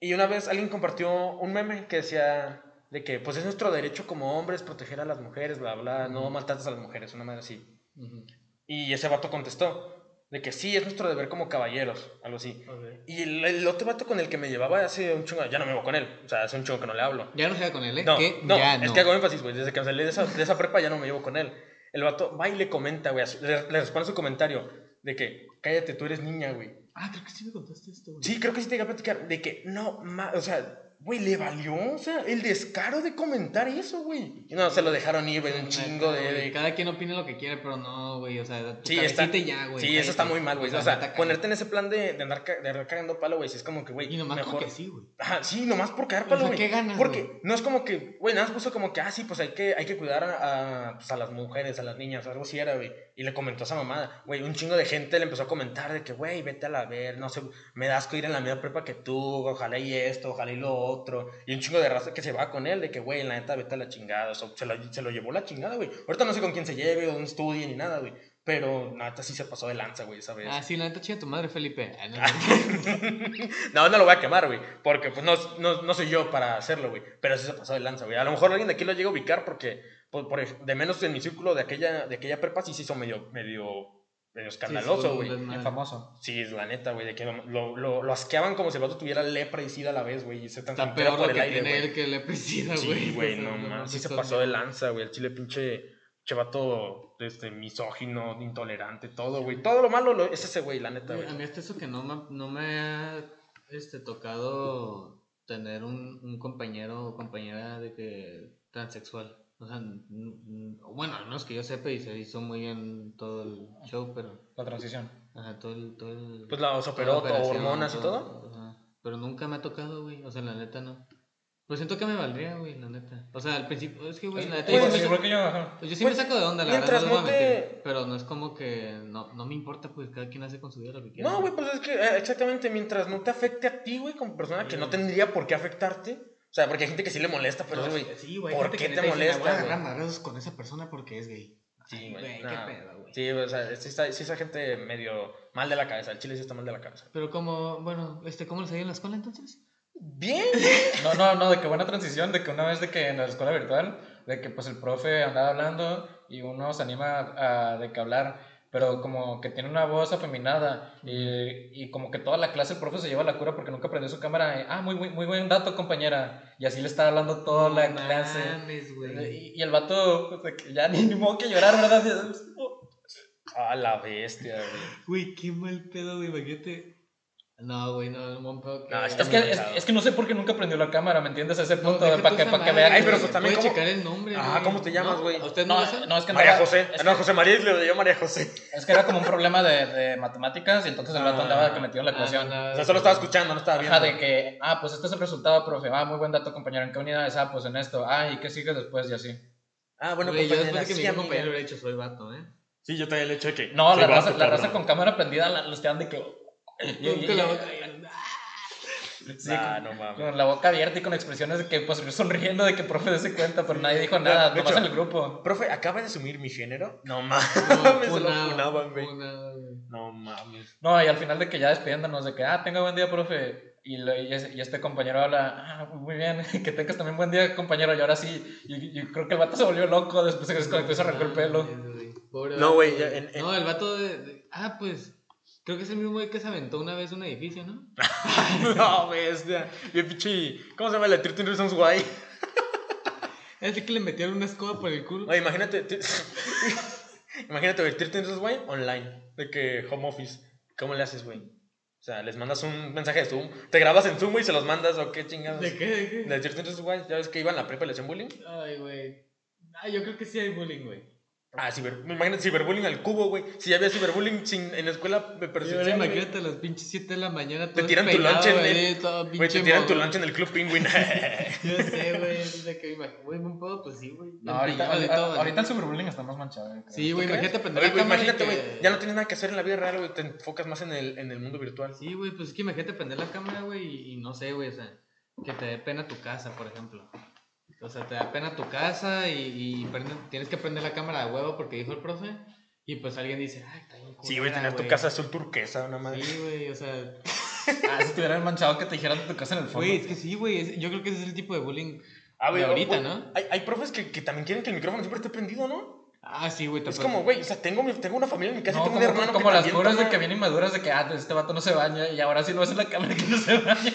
Y una vez alguien compartió un meme que decía de que pues es nuestro derecho como hombres proteger a las mujeres, bla, bla, no Ujú. maltrates a las mujeres, una manera así. Ujú. Y ese vato contestó de que sí, es nuestro deber como caballeros, algo así. Ok. Y el, el otro vato con el que me llevaba hace un chingo, ya no me voy con él, o sea, hace un chingo que no le hablo. Ya no se va con él, ¿eh? No, no, ya es no. que hago énfasis, güey. Desde que salí de esa, de esa prepa ya no me llevo con él. El vato va y le comenta, güey. Le, le responde su comentario de que cállate, tú eres niña, güey. Ah, creo que sí me contaste esto, güey. Sí, creo que sí te iba a platicar. De que no, ma, o sea, Güey, le valió, o sea, el descaro de comentar eso, güey. Y No, se lo dejaron ir, güey, un chingo de... Cada quien opine lo que quiere, pero no, güey, o sea, tu Sí, está, ya, güey. sí, eso está muy mal, güey. sea, O sea, ponerte en ese plan de, de, andar, de andar cagando palo, güey, si es como que, güey. Y nomás mejor... porque sí, güey. Ajá, sí, nomás por cagar O palo, sea, güey. ¿qué ganas, Porque no es como que, güey, nada más puso como que, ah, sí, pues hay que, hay que cuidar a, a, pues, a las mujeres, a las niñas, algo así era, güey. Y le comentó a esa mamada, güey, un chingo de gente le empezó a comentar de que, güey, vete a la ver, no sé, me das asco ir en la misma prepa que tú, ojalá y esto, ojalá y lo otro. Y un chingo de raza que se va con él, de que, güey, la neta, vete a la chingada. O sea, se, lo, se lo llevó la chingada, güey. Ahorita no sé con quién se lleve, o dónde estudie, ni nada, güey. Pero, la neta, sí se pasó de lanza, güey, esa vez. Ah, sí, la neta chinga tu madre, Felipe. Ah, no, no, no lo voy a quemar, güey. Porque pues no, no, no soy yo para hacerlo, güey. Pero sí se pasó de lanza, güey. A lo mejor alguien de aquí lo llega a ubicar porque, por, por de menos en mi círculo de aquella, de aquella prepa, sí se hizo medio, medio, medio escandaloso, güey. sí, famoso. Sí, es la neta, güey. De que lo, lo, lo asqueaban como si el vato tuviera lepra y sida a la vez, güey. Y se Está transmitiera peor por lo el que aire, tiene él que le presida, güey. Sí, güey, O sea, no mames. Sí se pasó de lanza, güey. El chile pinche. Che vato, este, misógino, intolerante, todo, güey. Todo lo malo lo- es ese güey, la neta, Güey, güey. A mí hasta eso que no me, no me ha este, tocado tener un, un compañero o compañera de que transexual. O sea, bueno, al menos que yo sepa y se hizo muy bien todo el show, pero... La transición. Ajá, todo el... Todo el Pues la operó, hormonas y todo. ajá. Pero nunca me ha tocado, güey. O sea, la neta no. Pues siento que me valdría, güey, la neta. O sea, al principio, es que, güey, la neta... Pues, yo ajá. pues yo sí Pues, me saco de onda, la mientras verdad, no, te- mentir. Pero no es como que no, no me importa, pues cada quien hace con su vida lo que quiera. No, güey, pues es que eh, exactamente mientras no te afecte a ti, güey, como persona que no tendría por qué afectarte. O sea, porque hay gente que sí le molesta, pero, No, güey. sí, güey. ¿por qué te dice, "Me voy molesta, a agarrar güey?" madrazos con esa persona porque es gay. Sí, güey. qué pedo, güey. Sí, o sea, sí está, sí esa gente medio mal de la cabeza. El chile sí está mal de la cabeza. Pero como, bueno, este, ¿cómo les ha ido en la escuela entonces? Bien. No, no, no, de que buena transición, de que una vez de que en la escuela virtual, de que pues el profe andaba hablando y uno se anima a, de que hablar, pero como que tiene una voz afeminada y, y como que toda la clase el profe se lleva la cura porque nunca prendió su cámara. y, ah, muy, muy, muy buen dato, compañera. Y así le está hablando toda la No clase. Y, y el vato, pues, de que ya ni, ni modo que llorar, ¿verdad? A la bestia, güey. Güey, qué mal pedo, güey, imagínate. No, güey, no, un buen pedo que... No, Es que, es, es que no sé por qué nunca prendió la cámara, ¿me entiendes? A ese No, punto, deja para que, pa' que vean. Ay, que- pero pues también, ¿cómo- checar el nombre, Ajá, güey. ¿cómo te llamas, ¿No? güey? ¿A usted no, No, no, es que María José. es Ah, que- no, José María le dio María José. Es que era como un problema de, de matemáticas y entonces el vato Ah. andaba que metido en la Ah, ecuación. no, no, O sea, solo estaba escuchando, no estaba viendo. Ajá, de que, ah, pues este es el resultado, profe. Ah, muy buen dato, compañero. ¿En qué unidad es? Ah, pues en esto. Ah, ¿y qué sigue después? Y así. Ah, bueno, Güey, yo después de que sí, mi compañero hubiera dicho, soy vato, ¿eh? Sí, yo también el hecho de que. No, la raza, la raza con cámara prendida los quedan de que. Y- y- Con la boca- sí, Nah, con- no mames. Con la boca abierta y con expresiones de que, pues, sonriendo de que profe dése cuenta, pero nadie dijo nada, de nomás hecho- en el grupo. Profe, ¿acaba de asumir mi género? No mames. No, se lo güey. funado, güey. No mames. No, y al final de que ya despidiéndonos de que, ah, tenga buen día, profe. Y, lo- y, ese- y este compañero habla, ah, muy bien, que tengas también buen día, compañero. Y ahora sí, y, y creo que el vato se volvió loco después de que se desconectó y se arrancó el pelo. No, güey, ya en- en- No, el vato de, de- Ah, pues... Creo que es el mismo güey que se aventó una vez un edificio, ¿no? no, bestia. Y el pinche. ¿Cómo se llama? La 13 Reasons Why. Es el que le metieron una escoba por el culo. Oye, imagínate. imagínate, güey, 13 Reasons Why online. De que home office. ¿Cómo le haces, güey? O sea, les mandas un mensaje de Zoom. Te grabas en Zoom, güey, y se los mandas o qué chingados. ¿De qué? ¿De qué? De 13 Reasons Why. ¿Ya ves que iban a la prepa y le hacían bullying? Ay, güey. Ah, yo creo que sí hay bullying, güey. Ah, ciber, imagínate ciberbullying al cubo, güey. Si ya había ciberbullying sin, en la escuela de Y ahora presencial, güey. imagínate a las pinches 7 de la mañana. Te todo tiran tu lunch en el... Güey, pinche te tiran tu lunch en el Club Penguin. Yo sé, güey. es de que Güey, un poco, pues sí, güey. No, ahorita, todo, ahorita el así. cyberbullying está más manchado. creo. Sí, güey, imagínate prender Oye, la güey, imagínate, que- güey. Ya no tienes nada que hacer en la vida real, güey. Te enfocas más en el, en el mundo virtual. Sí, güey, pues es que imagínate prender la cámara, güey, y, y no sé, güey, o sea, que te dé pena tu casa, por ejemplo. O sea, te da pena tu casa y, y prende- tienes que prender la cámara de huevo porque dijo el profe. Y pues alguien dice, ay, está bien Sí, güey, tener tu casa azul turquesa, una madre. Sí, güey, o sea, Ah, si estuvieran manchado que te dijeran tu casa en el fondo. güey, es que sí, güey, yo creo que ese es el tipo de bullying. Ah, güey, de ahorita, güey, ¿no? Hay, hay profes que, que también quieren que el micrófono siempre esté prendido, ¿no? Ah, sí, güey, te Es como, güey, o sea, tengo, mi- tengo una familia en mi casa y No, tengo como, un hermano como que las también curas de que vienen maduras de que ah, este vato no se baña y ahora sí lo ves en la cámara que no se baña.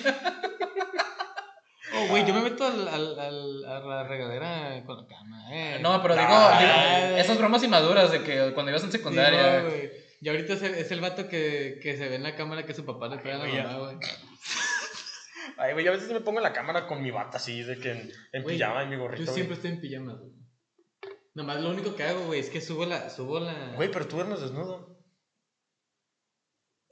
Oh, güey, yo me meto al, al, al- a la regadera con la cama, eh. No, pero digo, Ah, digo, güey. esas bromas inmaduras de que cuando ibas en Sí, secundaria. no, güey. y ahorita es el, es el vato que, que se ve en la cámara que su papá le pega a la ya. mamá, güey. Ay, güey, yo a veces me pongo en la cámara con mi bata así, de que en, en Güey, pijama y mi gorrito. Yo güey. siempre estoy en pijamas, güey. Nomás lo único que hago, güey, es que subo la. Subo la... Güey, pero tú duermes desnudo.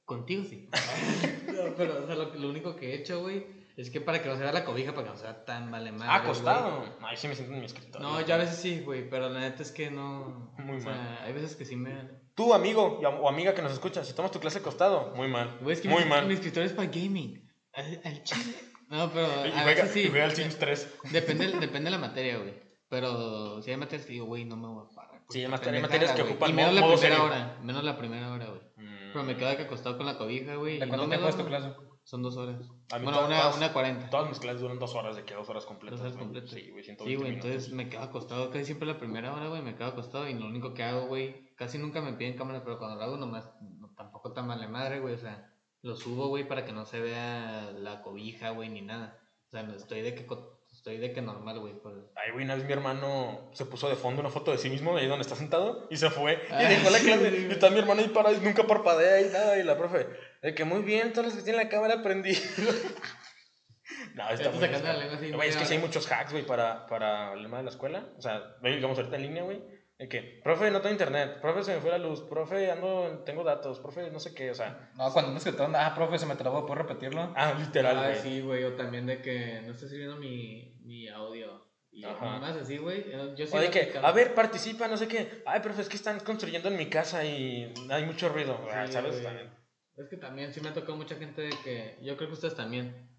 Contigo sí. no, pero, o sea, lo, lo único que he hecho, güey, es que para que no se vea la cobija, para que no sea tan vale madre. Ah, acostado. Ay, sí me siento en mi escritorio. No, yo a veces sí, güey, pero la neta es que no. Muy o sea, mal. hay veces que sí me. Tú, amigo o amiga que nos escucha, si tomas tu clase acostado, muy mal. Güey, es que muy mi, mal. mi escritorio es para gaming. Al, al chile. No, pero Y juega, veces sí. y juega al Sims 3. Depende, depende de la materia, güey. Pero si hay materias que digo, güey, no me voy a parar. Sí, hay materias que güey. ocupan Y menos la primera serio. hora. Menos la primera hora, güey. Mm. Pero me quedo acá acostado con la cobija, güey. ¿De y cuánto no me tiempo es tu clase? Son dos horas. A mí Bueno, todas- una, una cuarenta. Todas mis clases duran dos horas, de que dos horas completas. Dos horas completas. Sí, güey, 120 Sí, güey, entonces me quedo acostado casi siempre la primera hora, güey, me quedo acostado y lo único que hago, güey, casi nunca me piden cámara, pero cuando lo hago nomás, no, tampoco tan mala madre, güey, o sea, lo subo, güey, para que no se vea la cobija, güey, ni nada. O sea, no estoy de que, estoy de que normal, güey, pues. Ay, güey, una vez mi hermano se puso de fondo una foto de sí mismo, ahí donde está sentado, y se fue. Y dejó la clase. Y está mi hermano ahí parado y nunca parpadea y nada. Y la profe, de que muy bien, todos los que tienen la cámara prendida. no, está muy así, Güey, es que sí hay muchos hacks, güey, para, para el tema de la escuela. O sea, digamos ahorita en línea, güey. De que, profe, no tengo internet, profe, se me fue la luz, profe, ando, tengo datos, profe, no sé qué, o sea. No, cuando andas que te ah, profe, se me trabó, ¿puedo repetirlo? Ah, literal, Ay, güey. sí, güey, o también de que no está sirviendo mi, mi audio. Y Ajá. más así, güey, yo sí O de que, aplicado. a ver, participa, no sé qué. Ay, profe, es que están construyendo en mi casa y hay mucho ruido. Ah, Sí, ¿Sabes? güey. También. Es que también sí me ha tocado mucha gente de que. Yo creo que ustedes también.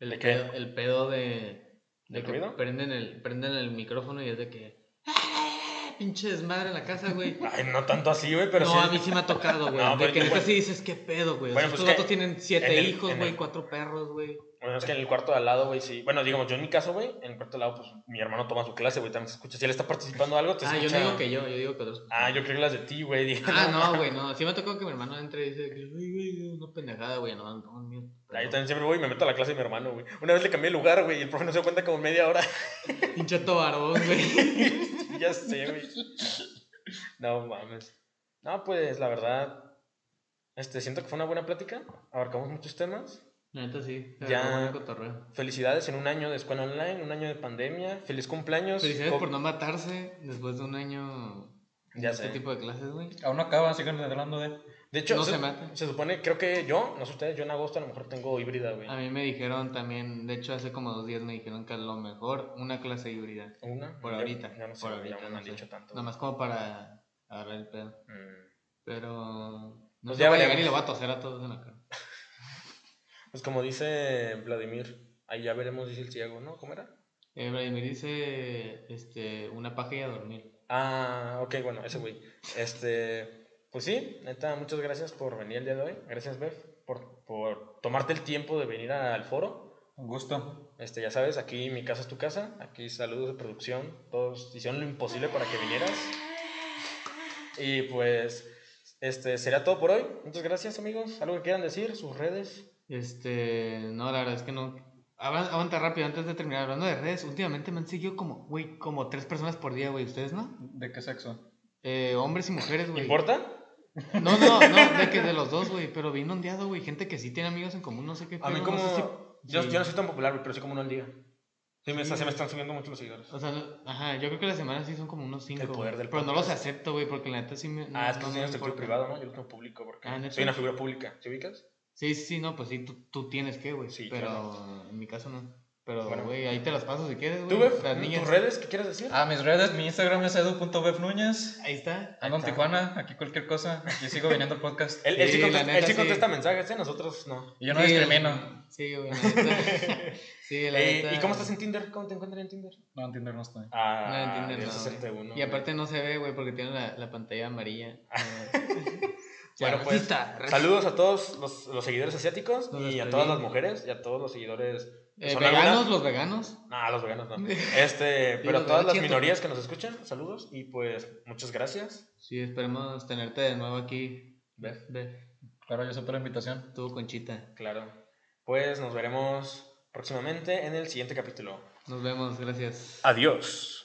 El ¿De qué? pedo, el pedo de. De ¿Del que ruido? prenden el, prenden el micrófono y es de que. "Ah, Pinche desmadre en la casa, güey. Ay, no tanto así, güey, pero no, sí. a mí sí me ha tocado, güey. No, de que neta bueno. sí dices, ¿qué pedo, güey? O Bueno, sea, pues estos que tienen siete el- hijos, güey, el- cuatro perros, güey. Bueno, es que en el cuarto de al lado, güey, sí. Bueno, digamos, yo en mi caso, güey, en el cuarto de al lado, pues mi hermano toma su clase, güey, también se escucha. Si él está participando algo, te Ah, yo escucha. no digo que yo, yo digo que otros. Ah, yo creo que las de ti, güey. Ah, no, güey, no. Sí me tocado que mi hermano entre y dice, que, güey, güey, una pendejada, güey. No, no, no. Ah, yo también siempre voy y me meto a la clase de mi hermano, güey. Una vez le cambié de lugar, güey, y el profe no se dio cuenta como media hora. Pinche tobarón, güey. ya sé, güey. No mames. No, pues la verdad, este, siento que fue una buena plática. Abarcamos muchos temas. Neta sí. se Ya. Felicidades en un año de escuela online, un año de pandemia. Feliz cumpleaños. Felicidades Co- por no matarse después de un año Ya de este sé. tipo de clases, güey. Aún no acaba, siguen hablando de... De hecho, No se, se maten. se supone, creo que yo, no sé ustedes, yo en agosto a lo mejor tengo híbrida, güey. A mí me dijeron también, de hecho hace como dos días me dijeron que a lo mejor una clase híbrida. Una. Por Ya- ahorita. Ya no sé, por ahorita, ya no me no han sé. dicho tanto. Nada más como para agarrar el pedo. Mm. Pero no Pues sé, ya voy a llegar y le voy a toser a todos en la cara. Pues como dice Vladimir, ahí ya veremos, dice el ciego, ¿no? ¿Cómo era? Eh, Vladimir dice, este, una paja y a dormir. Ah, ok, bueno, ese güey. Este, pues sí, neta, muchas gracias por venir el día de hoy. Gracias, Bev, por, por tomarte el tiempo de venir al foro. Un gusto. Este, ya sabes, aquí mi casa es tu casa. Aquí saludos de producción. Todos hicieron lo imposible para que vinieras. Y pues, este, sería todo por hoy. Muchas gracias, amigos. ¿Algo que quieran decir? ¿Sus redes? Este, no, la verdad es que no. Aguanta rápido antes de terminar hablando de redes. Últimamente me han seguido como, güey, como tres personas por día, güey. ¿Ustedes no? ¿De qué sexo? Eh, hombres y mujeres, güey. ¿Importa? No, no, no, de que de los dos, güey. Pero bien ondeado, güey. Gente que sí tiene amigos en común, no sé qué. A mí como... no sé si- yo, sí. yo no soy tan popular, güey, pero sí como uno al día. Sí, me, Sí, se me están subiendo mucho los seguidores. O sea, no- ajá, yo creo que la semana sí son como unos cinco. El poder del Pero no los acepto, güey, porque la neta sí me. no- ah, es que no me tienes privado, ¿no? Yo lo tengo público porque Ah, soy una figura pública. ¿Te ubicas? Sí, sí, sí, no, pues sí, tú, tú tienes que, güey. Sí, pero claro. en mi caso no. Pero, Bueno. güey, ahí te las paso si quieres, güey. ¿Tú, Bev? Las niñas. ¿Tus redes? ¿Qué quieres decir? Ah, mis redes, mi Instagram es edu.befnuñez. Ahí está. Ando en. Tijuana, aquí cualquier cosa. Aquí sigo viniendo al podcast. Él, sí, Sí, contesta, él sí contesta mensajes, ¿eh? Nosotros no. Y yo no Sí, discrimino. Sí, güey, sí, la Eh, neta. ¿Y cómo estás en Tinder? ¿Cómo te encuentras en Tinder? No, en Tinder no estoy. Ah, No, en Tinder no, hacerte güey. uno, Y aparte no se ve, güey, porque tiene la, la pantalla amarilla. Bueno, pues, Saludos a todos los, los seguidores asiáticos Nos y a todas las mujeres y a todos los seguidores. Eh, ¿Son veganos, algunas? los veganos. No, los veganos no. Este, pero los todas las minorías que nos escuchan, saludos y pues muchas gracias. Sí, esperemos tenerte de nuevo aquí. Bev. Ve, Claro, yo acepto la invitación. tú, Conchita. Claro. Pues nos veremos próximamente en el siguiente capítulo. Nos vemos, gracias. Adiós.